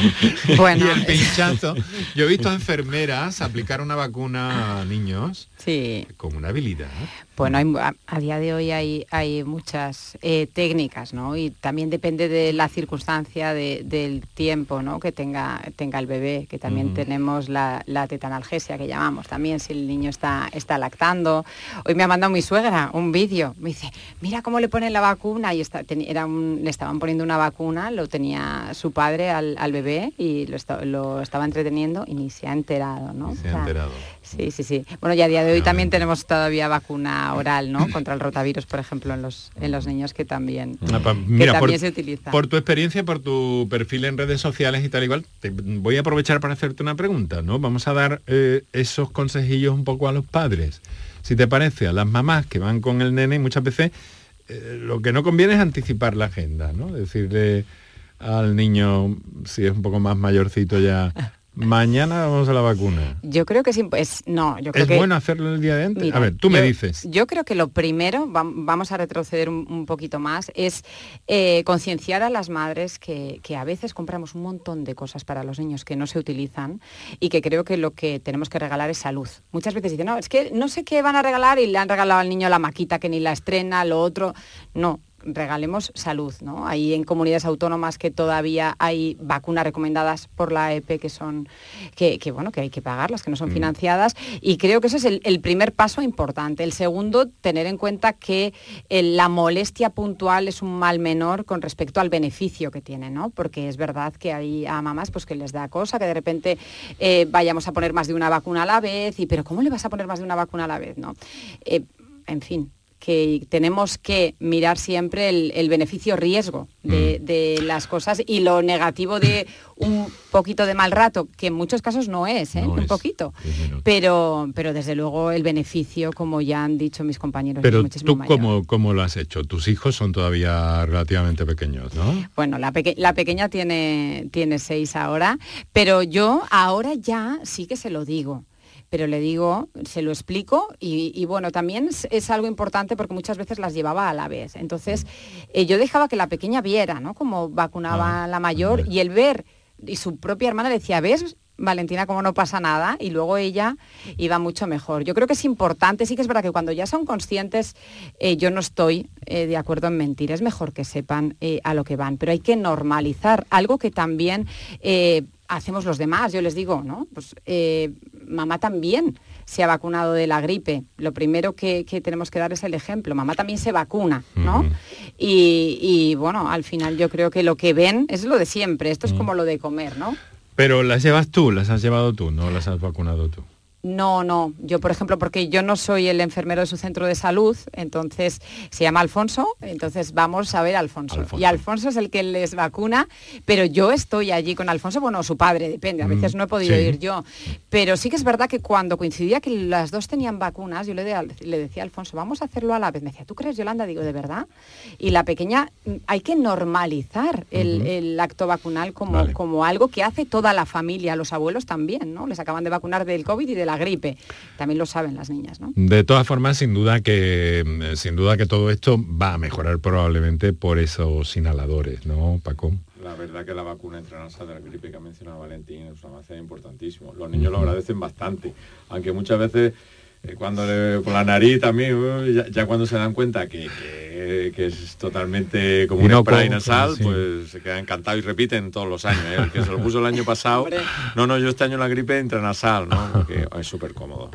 bueno, y el pinchazo. Yo he visto a enfermeras aplicar una vacuna a niños sí. con una habilidad. Bueno, a, día de hoy hay, hay muchas eh, técnicas, ¿no? Y también depende de la circunstancia, del tiempo, ¿no? Que tenga, tenga el bebé, que también tenemos la, tetanalgesia que llamamos, también si el niño está, está lactando. Hoy me ha mandado mi suegra un vídeo, me dice, mira cómo le ponen la vacuna, y está, era le estaban poniendo una vacuna, lo tenía su padre al, bebé y lo, lo, estaba entreteniendo y ni se ha enterado, ¿no? Se ha enterado. Sí, sí, sí. Bueno, ya a día de hoy también tenemos todavía vacuna oral, ¿no? Contra el rotavirus, por ejemplo, en los, en los niños que también, ah, mira, por, se utiliza. Por tu experiencia, por tu perfil en redes sociales y tal igual, te voy a aprovechar para hacerte una pregunta, ¿no? Vamos a dar eh, esos consejillos un poco a los padres. Si te parece, a las mamás que van con el nene, muchas veces eh, lo que no conviene es anticipar la agenda, ¿no? Decirle al niño, si es un poco más mayorcito ya, Mañana vamos a la vacuna. Yo creo que sí, pues no, yo creo ¿Es bueno hacerlo el día de antes? a ver, tú me dices. Yo creo que lo primero, vamos a retroceder un, poquito más, es eh, concienciar a las madres que, a veces compramos un montón de cosas para los niños que no se utilizan y que creo que lo que tenemos que regalar es salud. Muchas veces dicen, no, es que no sé qué van a regalar y le han regalado al niño la maquita que ni la estrena, lo otro. No, regalemos salud, ¿no? Hay en comunidades autónomas que todavía hay vacunas recomendadas por la EPE que son, que, bueno, que hay que pagarlas, que no son mm. financiadas, y creo que ese es el, primer paso importante. El segundo, tener en cuenta que eh, la molestia puntual es un mal menor con respecto al beneficio que tiene, ¿no? Porque es verdad que hay a mamás pues que les da cosa, que de repente eh, vayamos a poner más de una vacuna a la vez, y pero ¿cómo le vas a poner más de una vacuna a la vez? ¿no? Eh, en fin, que tenemos que mirar siempre el, beneficio-riesgo mm. de, las cosas y lo negativo de un poquito de mal rato, que en muchos casos no es, ¿eh? un poquito, pero, pero desde luego el beneficio, como ya han dicho mis compañeros. Pero tú cómo, cómo, lo has hecho? Tus hijos son todavía relativamente pequeños, ¿no? Bueno, la, la pequeña tiene, tiene seis ahora, pero yo ahora ya sí que se lo digo pero le digo, se lo explico y, bueno, también es, algo importante porque muchas veces las llevaba a la vez. Entonces, eh, yo dejaba que la pequeña viera, ¿no? Cómo vacunaba a la mayor y el ver, y su propia hermana le decía, ¿ves? Valentina, como no pasa nada, y luego ella iba mucho mejor. Yo creo que es importante, sí que es verdad que cuando ya son conscientes, eh, yo no estoy eh, de acuerdo en mentir, es mejor que sepan a lo que van, pero hay que normalizar algo que también hacemos los demás, yo les digo, ¿no? Pues mamá también se ha vacunado de la gripe. Lo primero que, tenemos que dar es el ejemplo. Mamá también se vacuna, ¿no? y, bueno, al final yo creo que lo que ven es lo de siempre. Esto es como lo de comer, ¿no? Pero las llevas tú, las has llevado tú, no las has vacunado tú. No, no. Yo, por ejemplo, porque yo no soy el enfermero de su centro de salud, entonces se llama Alfonso, entonces vamos a ver a Alfonso. Y Alfonso es el que les vacuna, pero yo estoy allí con Alfonso, bueno, su padre, depende, a mm, veces no he podido ir yo. Pero sí que es verdad que cuando coincidía que las dos tenían vacunas, yo le, decía a Alfonso, vamos a hacerlo a la vez. Me decía, ¿tú crees, Yolanda? Digo, ¿de verdad? Y la pequeña, hay que normalizar el, acto vacunal como, como algo que hace toda la familia, los abuelos también, ¿no? Les acaban de vacunar del COVID y de la gripe. También lo saben las niñas, ¿no? De todas formas, sin duda que sin duda que todo esto va a mejorar probablemente por esos inhaladores, ¿no, Paco? La verdad que la vacuna intranasal de la gripe que ha mencionado Valentín es un avance importantísimo. Los niños lo agradecen bastante, aunque muchas veces eh, cuando por la nariz también, uh, ya, cuando se dan cuenta que, es totalmente como un spray nasal, pues se quedan encantados y repiten todos los años. ¿eh? El que se lo puso el año pasado, no, no, yo este año la gripe intranasal, ¿no? Porque es súper cómodo.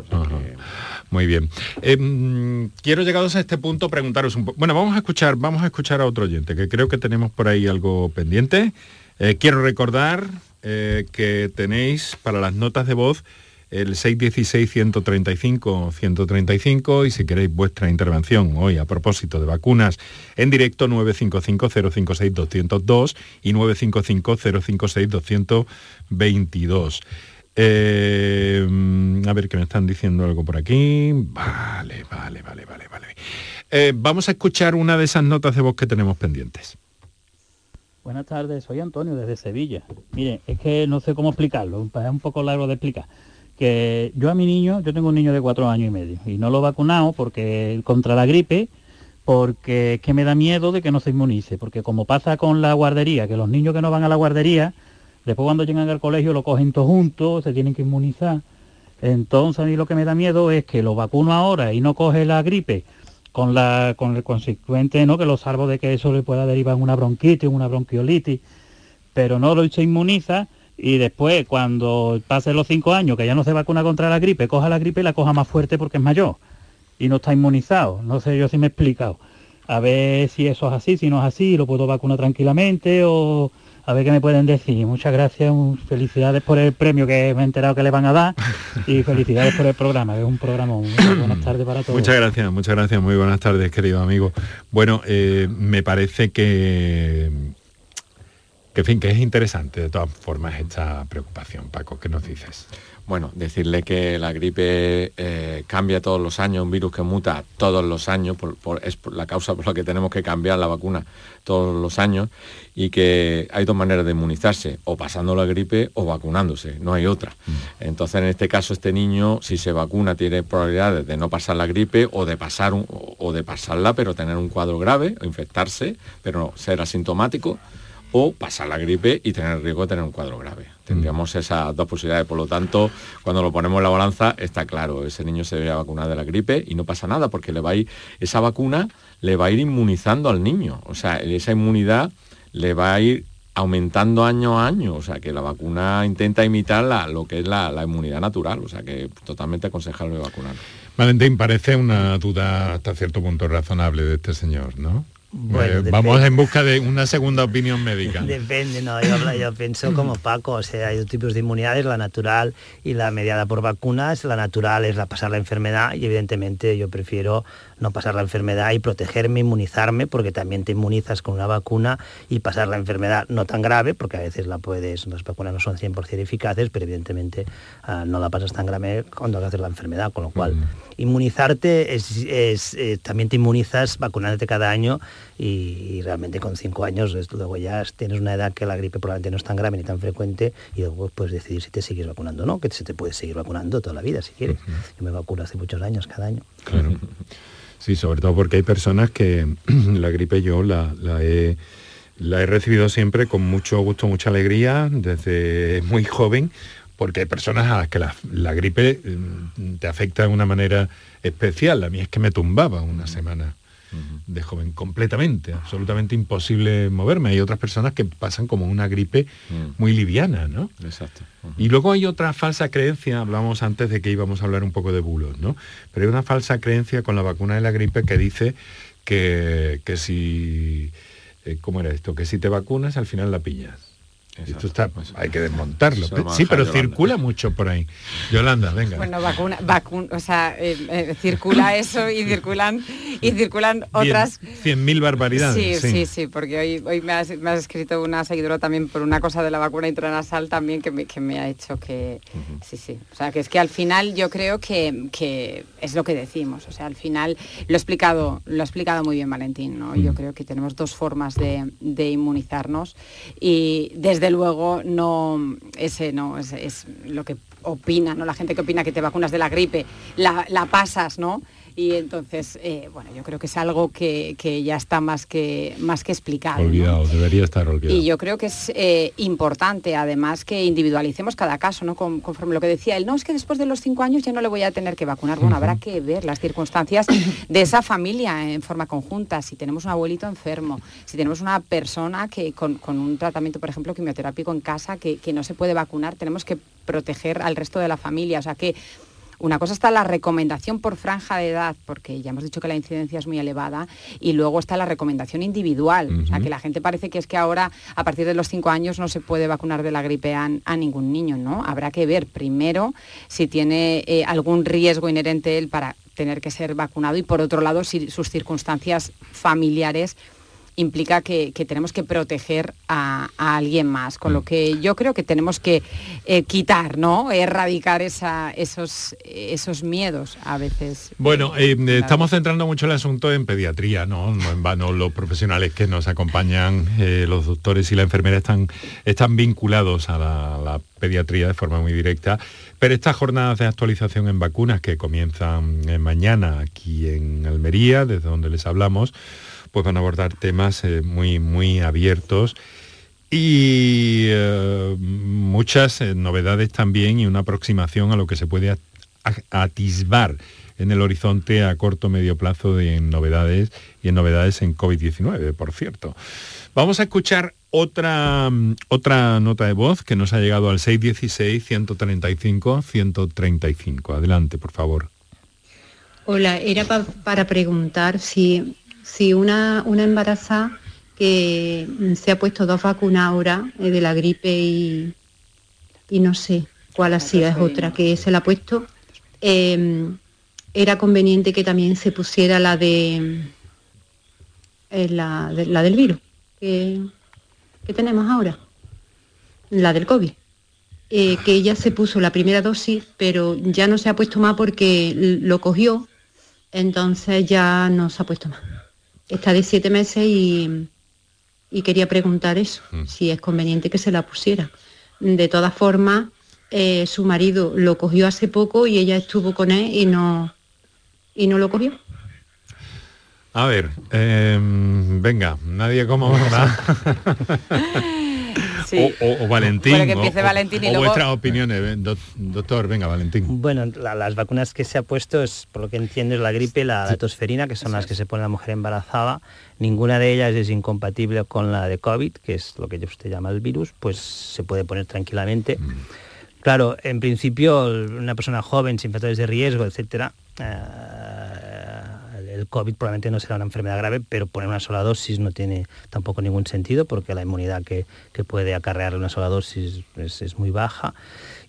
Muy bien. Em, quiero llegados a este punto preguntaros un poco. Bueno, vamos a escuchar, vamos a escuchar a otro oyente, que creo que tenemos por ahí algo pendiente. Eh, quiero recordar que tenéis para las notas de voz el 616-135-135 y si queréis vuestra intervención hoy a propósito de vacunas en directo 955-056-202 y 955-056-222. Eh, a ver que me están diciendo algo por aquí. Vale, vale, vale, vale, vale. Eh, vamos a escuchar una de esas notas de voz que tenemos pendientes. Buenas tardes, soy Antonio desde Sevilla. Mire, es que no sé cómo explicarlo, es un poco largo de explicar que yo a mi niño, yo tengo un niño de cuatro años y medio y no lo he vacunado porque contra la gripe, porque es que me da miedo de que no se inmunice, porque como pasa con la guardería, que los niños que no van a la guardería, después cuando llegan al colegio lo cogen todos juntos, se tienen que inmunizar. Entonces a mí lo que me da miedo es que lo vacuno ahora y no coge la gripe con, la, con el consecuente, ¿no? que lo salvo de que eso le pueda derivar una bronquitis, una bronquiolitis, pero no lo se inmuniza y después cuando pase los cinco años que ya no se vacuna contra la gripe, coja la gripe y la coja más fuerte porque es mayor y no está inmunizado. No sé yo si me he explicado. A ver si eso es así, si no es así, lo puedo vacunar tranquilamente o a ver qué me pueden decir. Muchas gracias, felicidades por el premio que me he enterado que le van a dar y felicidades por el programa, que es un programa. Buenas tardes para todos. Muchas gracias, muchas gracias, muy buenas tardes, querido amigo. Bueno, eh, me parece que, que, fin, que es interesante de todas formas esta preocupación. Paco, ¿qué nos dices? Bueno, decirle que la gripe eh, cambia todos los años, un virus que muta todos los años, es la causa por la que tenemos que cambiar la vacuna todos los años y que hay dos maneras de inmunizarse, o pasando la gripe o vacunándose, no hay otra. Mm. Entonces, en este caso, este niño, si se vacuna, tiene probabilidades de no pasar la gripe o de, pasar o de pasarla, pero tener un cuadro grave, o infectarse, pero ser asintomático o pasar la gripe y tener riesgo de tener un cuadro grave. Tendríamos mm. esas dos posibilidades, por lo tanto, cuando lo ponemos en la balanza, está claro, ese niño se debe vacunar de la gripe y no pasa nada, porque le va a ir, esa vacuna le va a ir inmunizando al niño, o sea, esa inmunidad le va a ir aumentando año a año, o sea que la vacuna intenta imitar lo que es la, inmunidad natural, o sea que totalmente aconsejable vacunar. Valentín, parece una duda hasta cierto punto razonable de este señor, ¿no? Bueno, eh, vamos en busca de una segunda opinión médica. Depende, no, yo, pienso como Paco, o sea, hay dos tipos de inmunidades, la natural y la mediada por vacunas. La natural es la pasar la enfermedad y evidentemente yo prefiero no pasar la enfermedad y protegerme, inmunizarme, porque también te inmunizas con una vacuna y pasar la enfermedad no tan grave, porque a veces la puedes, las vacunas no son 100% eficaces, pero evidentemente ah, no la pasas tan grave cuando haces la enfermedad, con lo cual inmunizarte es, eh, también te inmunizas vacunándote cada año y, realmente con cinco años luego ya tienes una edad que la gripe probablemente no es tan grave ni tan frecuente y luego puedes decidir si te sigues vacunando o no, que se te puede seguir vacunando toda la vida si quieres. Yo me vacuno hace muchos años, cada año. Claro. Sí, sobre todo porque hay personas que la gripe yo la, he, la he recibido siempre con mucho gusto, mucha alegría, desde muy joven, porque hay personas a las que la, gripe mm, te afecta de una manera especial. A mí es que me tumbaba una semana de joven, completamente, absolutamente imposible moverme. Hay otras personas que pasan como una gripe mm. muy liviana, ¿no? Exacto. Y luego hay otra falsa creencia, hablamos antes de que íbamos a hablar un poco de bulos, ¿no? Pero hay una falsa creencia con la vacuna de la gripe que dice que, que si, eh, ¿cómo era esto? Que si te vacunas al final la pillas. Esto está, hay que desmontarlo. Sí, pero circula mucho por ahí. Yolanda, venga. Bueno, vacuna, vacuna o sea, eh, eh, circula eso y circulan y circulan otras. Cien mil barbaridades. Sí, sí, sí, porque hoy, hoy me, has, escrito una seguidora también por una cosa de la vacuna intranasal también que me, que me ha hecho que. Sí, sí. O sea, que es que al final yo creo que, que, es lo que decimos. O sea, al final lo he explicado, lo ha explicado muy bien Valentín, ¿no? Yo creo que tenemos dos formas de, de inmunizarnos y desde luego no, ese no, es, lo que opina, ¿no? La gente que opina que te vacunas de la gripe, la, la pasas, ¿no? Y entonces, eh, bueno, yo creo que es algo que, ya está más que, más que explicado. Olvidado, debería estar olvidado. Y yo creo que es eh, importante, además, que individualicemos cada caso, ¿no? conforme lo que decía él, no, es que después de los cinco años ya no le voy a tener que vacunar. Bueno, habrá que ver las circunstancias de esa familia en forma conjunta, si tenemos un abuelito enfermo, si tenemos una persona que con, un tratamiento, por ejemplo, quimioterápico en casa, que, que no se puede vacunar, tenemos que proteger al resto de la familia. O sea que una cosa está la recomendación por franja de edad, porque ya hemos dicho que la incidencia es muy elevada, y luego está la recomendación individual. O sea, que la gente parece que es que ahora, a partir de los cinco años, no se puede vacunar de la gripe a, ningún niño, ¿no? Habrá que ver primero si tiene eh, algún riesgo inherente él para tener que ser vacunado y por otro lado si sus circunstancias familiares implica que, tenemos que proteger a, alguien más, con lo mm. que yo creo que tenemos que eh, quitar, ¿no? Erradicar esos, esos miedos a veces. Bueno, eh, estamos centrando mucho el asunto en pediatría, ¿no? No en vano los profesionales que nos acompañan, eh, los doctores y la enfermera están, están vinculados a la, la pediatría de forma muy directa, pero estas jornadas de actualización en vacunas que comienzan mañana aquí en Almería, desde donde les hablamos, pues van a abordar temas eh, muy, muy abiertos y eh, muchas eh, novedades también y una aproximación a lo que se puede atisbar en el horizonte a corto medio plazo de novedades y en novedades en COVID-19, por cierto. Vamos a escuchar otra, otra nota de voz que nos ha llegado al 616-135-135. Adelante, por favor. Hola, era para preguntar si, si una, una embarazada que se ha puesto dos vacunas ahora eh, de la gripe y, y, no sé cuál ha sido, es otra que se la ha puesto, em, era conveniente que también se pusiera la de, eh, la, la, del virus que, tenemos ahora, la del COVID. Eh, que ella se puso la primera dosis, pero ya no se ha puesto más porque lo cogió, entonces ya no se ha puesto más. Está de siete meses y, y quería preguntar eso, mm. si es conveniente que se la pusiera. De todas formas, eh, su marido lo cogió hace poco y ella estuvo con él y no, y no lo cogió. A ver, em, venga, nadie como... O, Valentín. o, vuestras opiniones, doctor, venga, Valentín. Bueno, las vacunas que se ha puesto es, por lo que entiendo, es la gripe y la, tosferina, que son las que se pone la mujer embarazada. Ninguna de ellas es incompatible con la de COVID, que es lo que usted llama el virus, pues se puede poner tranquilamente. Mm. Claro, en principio, una persona joven, sin factores de riesgo, etcétera, eh, el COVID probablemente no será una enfermedad grave, pero poner una sola dosis no tiene tampoco ningún sentido porque la inmunidad que, puede acarrear una sola dosis es muy baja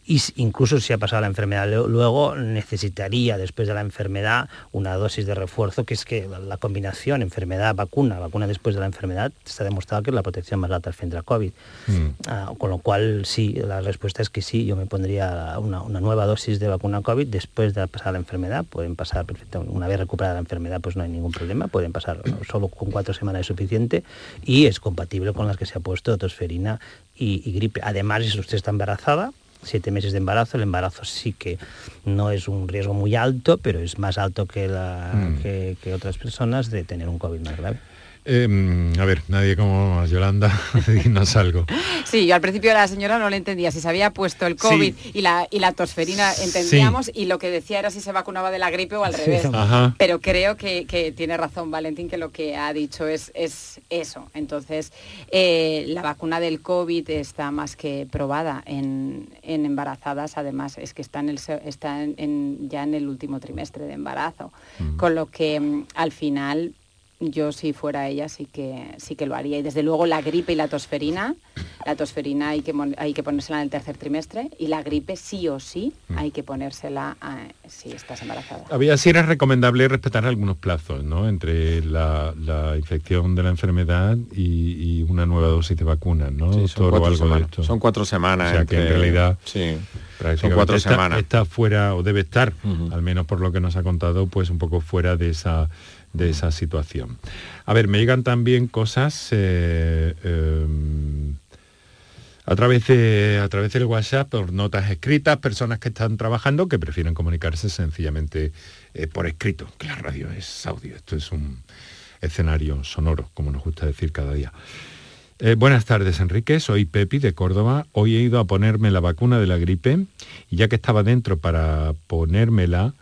y incluso si ha pasado la enfermedad luego necesitaría después de la enfermedad una dosis de refuerzo que es que la combinación enfermedad vacuna vacuna después de la enfermedad está demostrado que es la protección más alta frente a COVID. Mm. ah, con lo cual sí la respuesta es que sí yo me pondría una, nueva dosis de vacuna COVID después de pasar la enfermedad. Pueden pasar perfectamente una vez recuperada la enfermedad pues no hay ningún problema pueden pasar solo con cuatro semanas es suficiente y es compatible con las que se ha puesto tosferina y, y gripe. Además si usted está embarazada siete meses de embarazo. El embarazo sí que no es un riesgo muy alto, pero es más alto que, la, mm. que otras personas de tener un COVID más grave. Em, a ver, nadie como Yolanda, dinos algo. Sí, yo al principio la señora no le entendía. Si se había puesto el COVID y, la, y la tosferina entendíamos y lo que decía era si se vacunaba de la gripe o al revés. Pero creo que, tiene razón Valentín que lo que ha dicho es, es eso. Entonces, eh, la vacuna del COVID está más que probada en, embarazadas. Además, es que está, en el, está en, ya en el último trimestre de embarazo. Mm. Con lo que mm, al final yo si fuera ella sí que sí que lo haría. Y desde luego la gripe y la tosferina la tosferina hay que hay que ponérsela en el tercer trimestre y la gripe sí o sí mm. hay que ponérsela si estás embarazada. Había si era recomendable respetar algunos plazos no entre la, infección de la enfermedad y, una nueva dosis de vacuna no son, cuatro semanas. son cuatro semanas o sea que en realidad sí son cuatro semanas. está fuera o debe estar al menos por lo que nos ha contado pues un poco fuera de esa de esa situación. A ver, me llegan también cosas eh, em, a, través de, a través del WhatsApp, por notas escritas, personas que están trabajando que prefieren comunicarse sencillamente eh, por escrito, que la radio es audio, esto es un escenario sonoro, como nos gusta decir cada día. Eh, buenas tardes, Enrique. Soy Pepi de Córdoba. Hoy he ido a ponerme la vacuna de la gripe y ya que estaba dentro para ponérmela,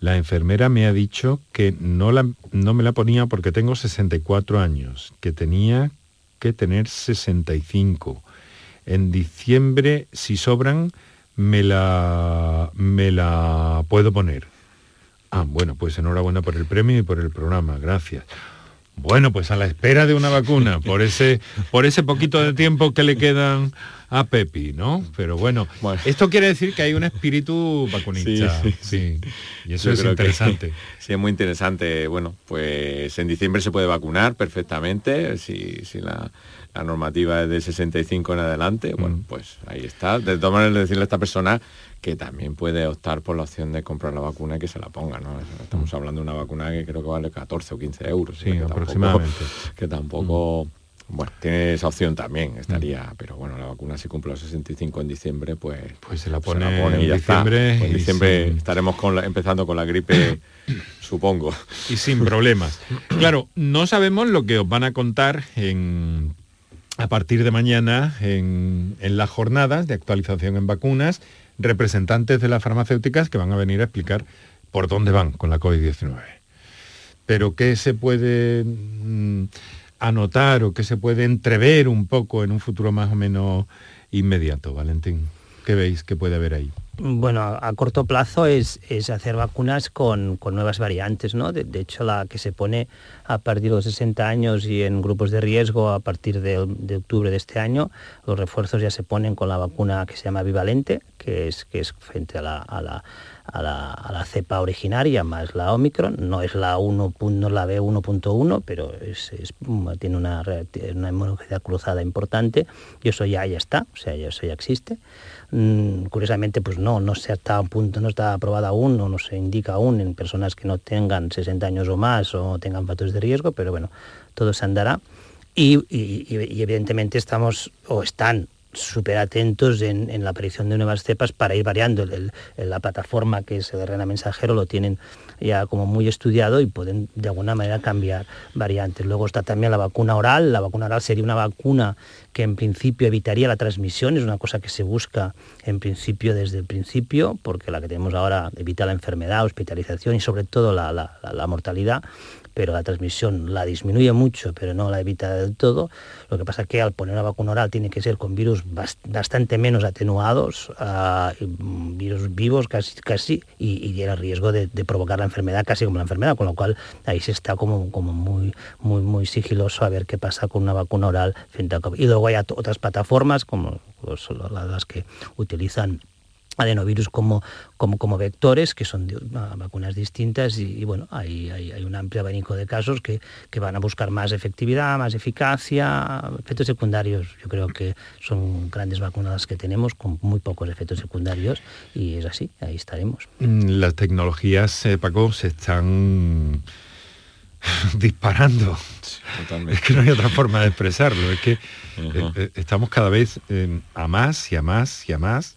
la enfermera me ha dicho que no, la, no me la ponía porque tengo 64 años, que tenía que tener 65. En diciembre, si sobran, me la, me la puedo poner. Ah, bueno, pues enhorabuena por el premio y por el programa, gracias. Bueno, pues a la espera de una vacuna, por ese, por ese poquito de tiempo que le quedan a Pepi, ¿no? Pero bueno, esto quiere decir que hay un espíritu vacunista. Sí, Y eso es interesante. sí, es muy interesante. Bueno, pues en diciembre se puede vacunar perfectamente, si, si la, normativa es de 65 en adelante, bueno, mm. pues ahí está. De todas maneras, decirle a esta persona que también puede optar por la opción de comprar la vacuna y que se la ponga, ¿no? Estamos mm. hablando de una vacuna que creo que vale 14 o 15 euros. Sí, aproximadamente. que tampoco... Bueno, tiene esa opción también, estaría, mm. pero bueno, la vacuna si cumple los 65 en diciembre, pues, pues se la pone, en diciembre. Pues en diciembre estaremos con empezando con la gripe, supongo. Y sin problemas. Claro, no sabemos lo que os van a contar en, a partir de mañana en, las jornadas de actualización en vacunas representantes de las farmacéuticas que van a venir a explicar por dónde van con la COVID-19. Pero ¿qué se puede mm, anotar o qué se puede entrever un poco en un futuro más o menos inmediato, Valentín? ¿Qué veis que puede haber ahí? Bueno, a, corto plazo es, hacer vacunas con, nuevas variantes, ¿no? De, hecho, la que se pone a partir de los 60 años y en grupos de riesgo a partir de, octubre de este año, los refuerzos ya se ponen con la vacuna que se llama bivalente, que es, que es frente a la a la, cepa originaria más la Omicron. No es la 1, no la B1.1, pero es, tiene una, una inmunogenicidad cruzada importante y eso ya, ya está, o sea, eso ya existe. Mm, curiosamente, pues no, no se está a punto, no está aprobada aún, o no se indica aún en personas que no tengan 60 años o más o tengan factores de riesgo, pero bueno, todo se andará. y evidentemente estamos o están súper atentos en, la aparición de nuevas cepas para ir variando. El, la plataforma que es el RNA mensajero lo tienen ya como muy estudiado y pueden de alguna manera cambiar variantes. Luego está también la vacuna oral. La vacuna oral sería una vacuna que en principio evitaría la transmisión, es una cosa que se busca en principio desde el principio, porque la que tenemos ahora evita la enfermedad, hospitalización y sobre todo la mortalidad pero la transmisión la disminuye mucho, pero no la evita del todo. Lo que pasa es que al poner una vacuna oral tiene que ser con virus bastante menos atenuados, ah, mm, virus vivos casi, casi y, el riesgo de, provocar la enfermedad casi como la enfermedad, con lo cual ahí se está como, como muy, muy, muy sigiloso a ver qué pasa con una vacuna oral frente a COVID. Y luego hay otras plataformas como pues, las que utilizan adenovirus como, como, como vectores, que son vacunas distintas y, bueno, hay, hay, un amplio abanico de casos que, que, van a buscar más efectividad, más eficacia, efectos secundarios. Yo creo que son grandes vacunas que tenemos con muy pocos efectos secundarios y es así, ahí estaremos. Mm, las tecnologías, eh, Paco, se están disparando. es que no hay otra forma de expresarlo, es que eh, eh, estamos cada vez a más y a más y a más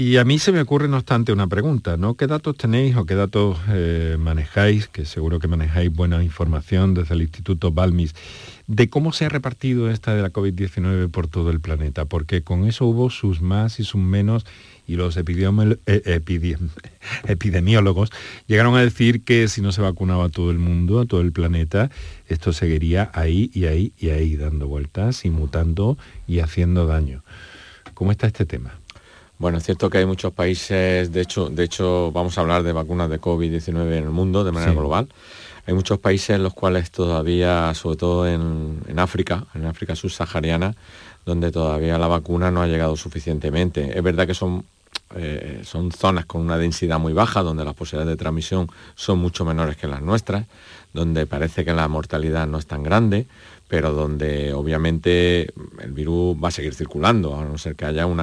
y a mí se me ocurre, no obstante, una pregunta, ¿no? ¿Qué datos tenéis o qué datos eh, manejáis, que seguro que manejáis buena información desde el Instituto Balmis, de cómo se ha repartido esta de la COVID-19 por todo el planeta? Porque con eso hubo sus más y sus menos y los eh, epidemiólogos llegaron a decir que si no se vacunaba a todo el mundo, a todo el planeta, esto seguiría ahí y ahí y ahí dando vueltas y mutando y haciendo daño. ¿Cómo está este tema? Bueno, es cierto que hay muchos países, de hecho, de hecho vamos a hablar de vacunas de COVID-19 en el mundo de manera global. Hay muchos países en los cuales todavía, sobre todo en, África, en África subsahariana, donde todavía la vacuna no ha llegado suficientemente. Es verdad que son, eh, son zonas con una densidad muy baja, donde las posibilidades de transmisión son mucho menores que las nuestras, donde parece que la mortalidad no es tan grande, pero donde obviamente el virus va a seguir circulando, a no ser que haya un,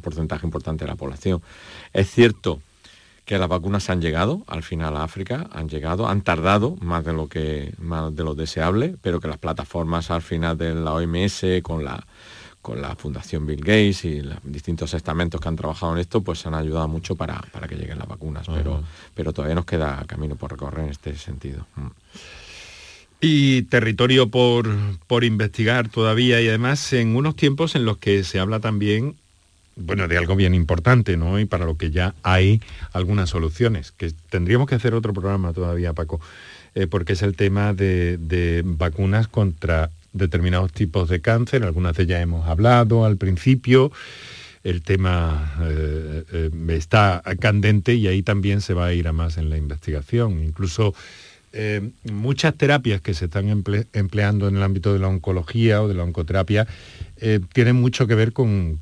porcentaje importante de la población. Es cierto que las vacunas han llegado al final a África, han llegado, han tardado más de lo que más de lo deseable, pero que las plataformas al final de la OMS con la con la Fundación Bill Gates y los distintos estamentos que han trabajado en esto, pues han ayudado mucho para, que lleguen las vacunas, pero, pero todavía nos queda camino por recorrer en este sentido. Mm. Y territorio por, por investigar todavía y además en unos tiempos en los que se habla también bueno, de algo bien importante, ¿no? Y para lo que ya hay algunas soluciones, que tendríamos que hacer otro programa todavía, Paco, eh, porque es el tema de, vacunas contra determinados tipos de cáncer, algunas de ellas hemos hablado al principio, el tema eh, eh, está candente y ahí también se va a ir a más en la investigación, incluso eh, muchas terapias que se están empleando en el ámbito de la oncología o de la oncoterapia eh, tienen mucho que ver con,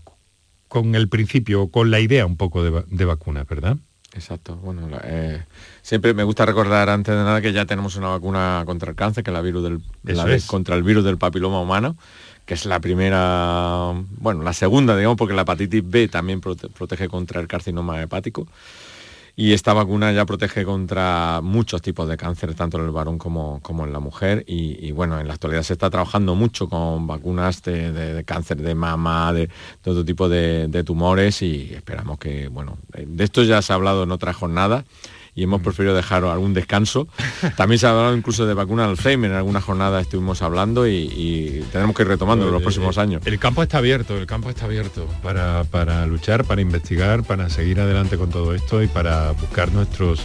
con el principio, con la idea un poco de, de vacunas, ¿verdad? Exacto. Bueno, eh, siempre me gusta recordar antes de nada que ya tenemos una vacuna contra el cáncer, que es la virus del, contra el virus del papiloma humano, que es la primera, bueno, la segunda, digamos, porque la hepatitis B también protege contra el carcinoma hepático. Y esta vacuna ya protege contra muchos tipos de cáncer, tanto en el varón como, en la mujer. Y, bueno, en la actualidad se está trabajando mucho con vacunas de, cáncer de mama, de, todo tipo de, tumores y esperamos que, bueno, de esto ya se ha hablado en otras jornadas y hemos preferido dejar algún descanso. También se ha hablado incluso de vacuna Alzheimer, en alguna jornada estuvimos hablando y, tenemos que ir retomando en los próximos años. El campo está abierto, el campo está abierto para, para luchar, para investigar, para seguir adelante con todo esto y para buscar nuestros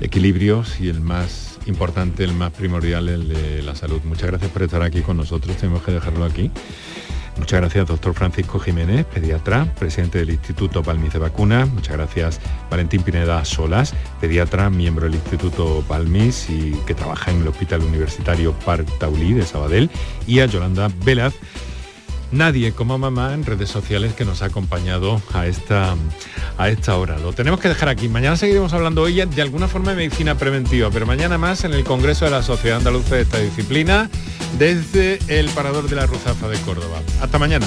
equilibrios y el más importante, el más primordial, el de la salud. Muchas gracias por estar aquí con nosotros, tenemos que dejarlo aquí. Muchas gracias, doctor Francisco Jiménez, pediatra, presidente del Instituto Palmis de Vacunas. Muchas gracias, Valentín Pineda Solas, pediatra, miembro del Instituto Palmis y que trabaja en el Hospital Universitario Parc Taulí de Sabadell. Y a Yolanda Velaz, nadie como mamá en redes sociales que nos ha acompañado a esta, a esta hora. Lo tenemos que dejar aquí. Mañana seguiremos hablando hoy de alguna forma de medicina preventiva, pero mañana más en el Congreso de la Sociedad Andaluza de esta disciplina desde el Parador de la Ruzafa de Córdoba. Hasta mañana.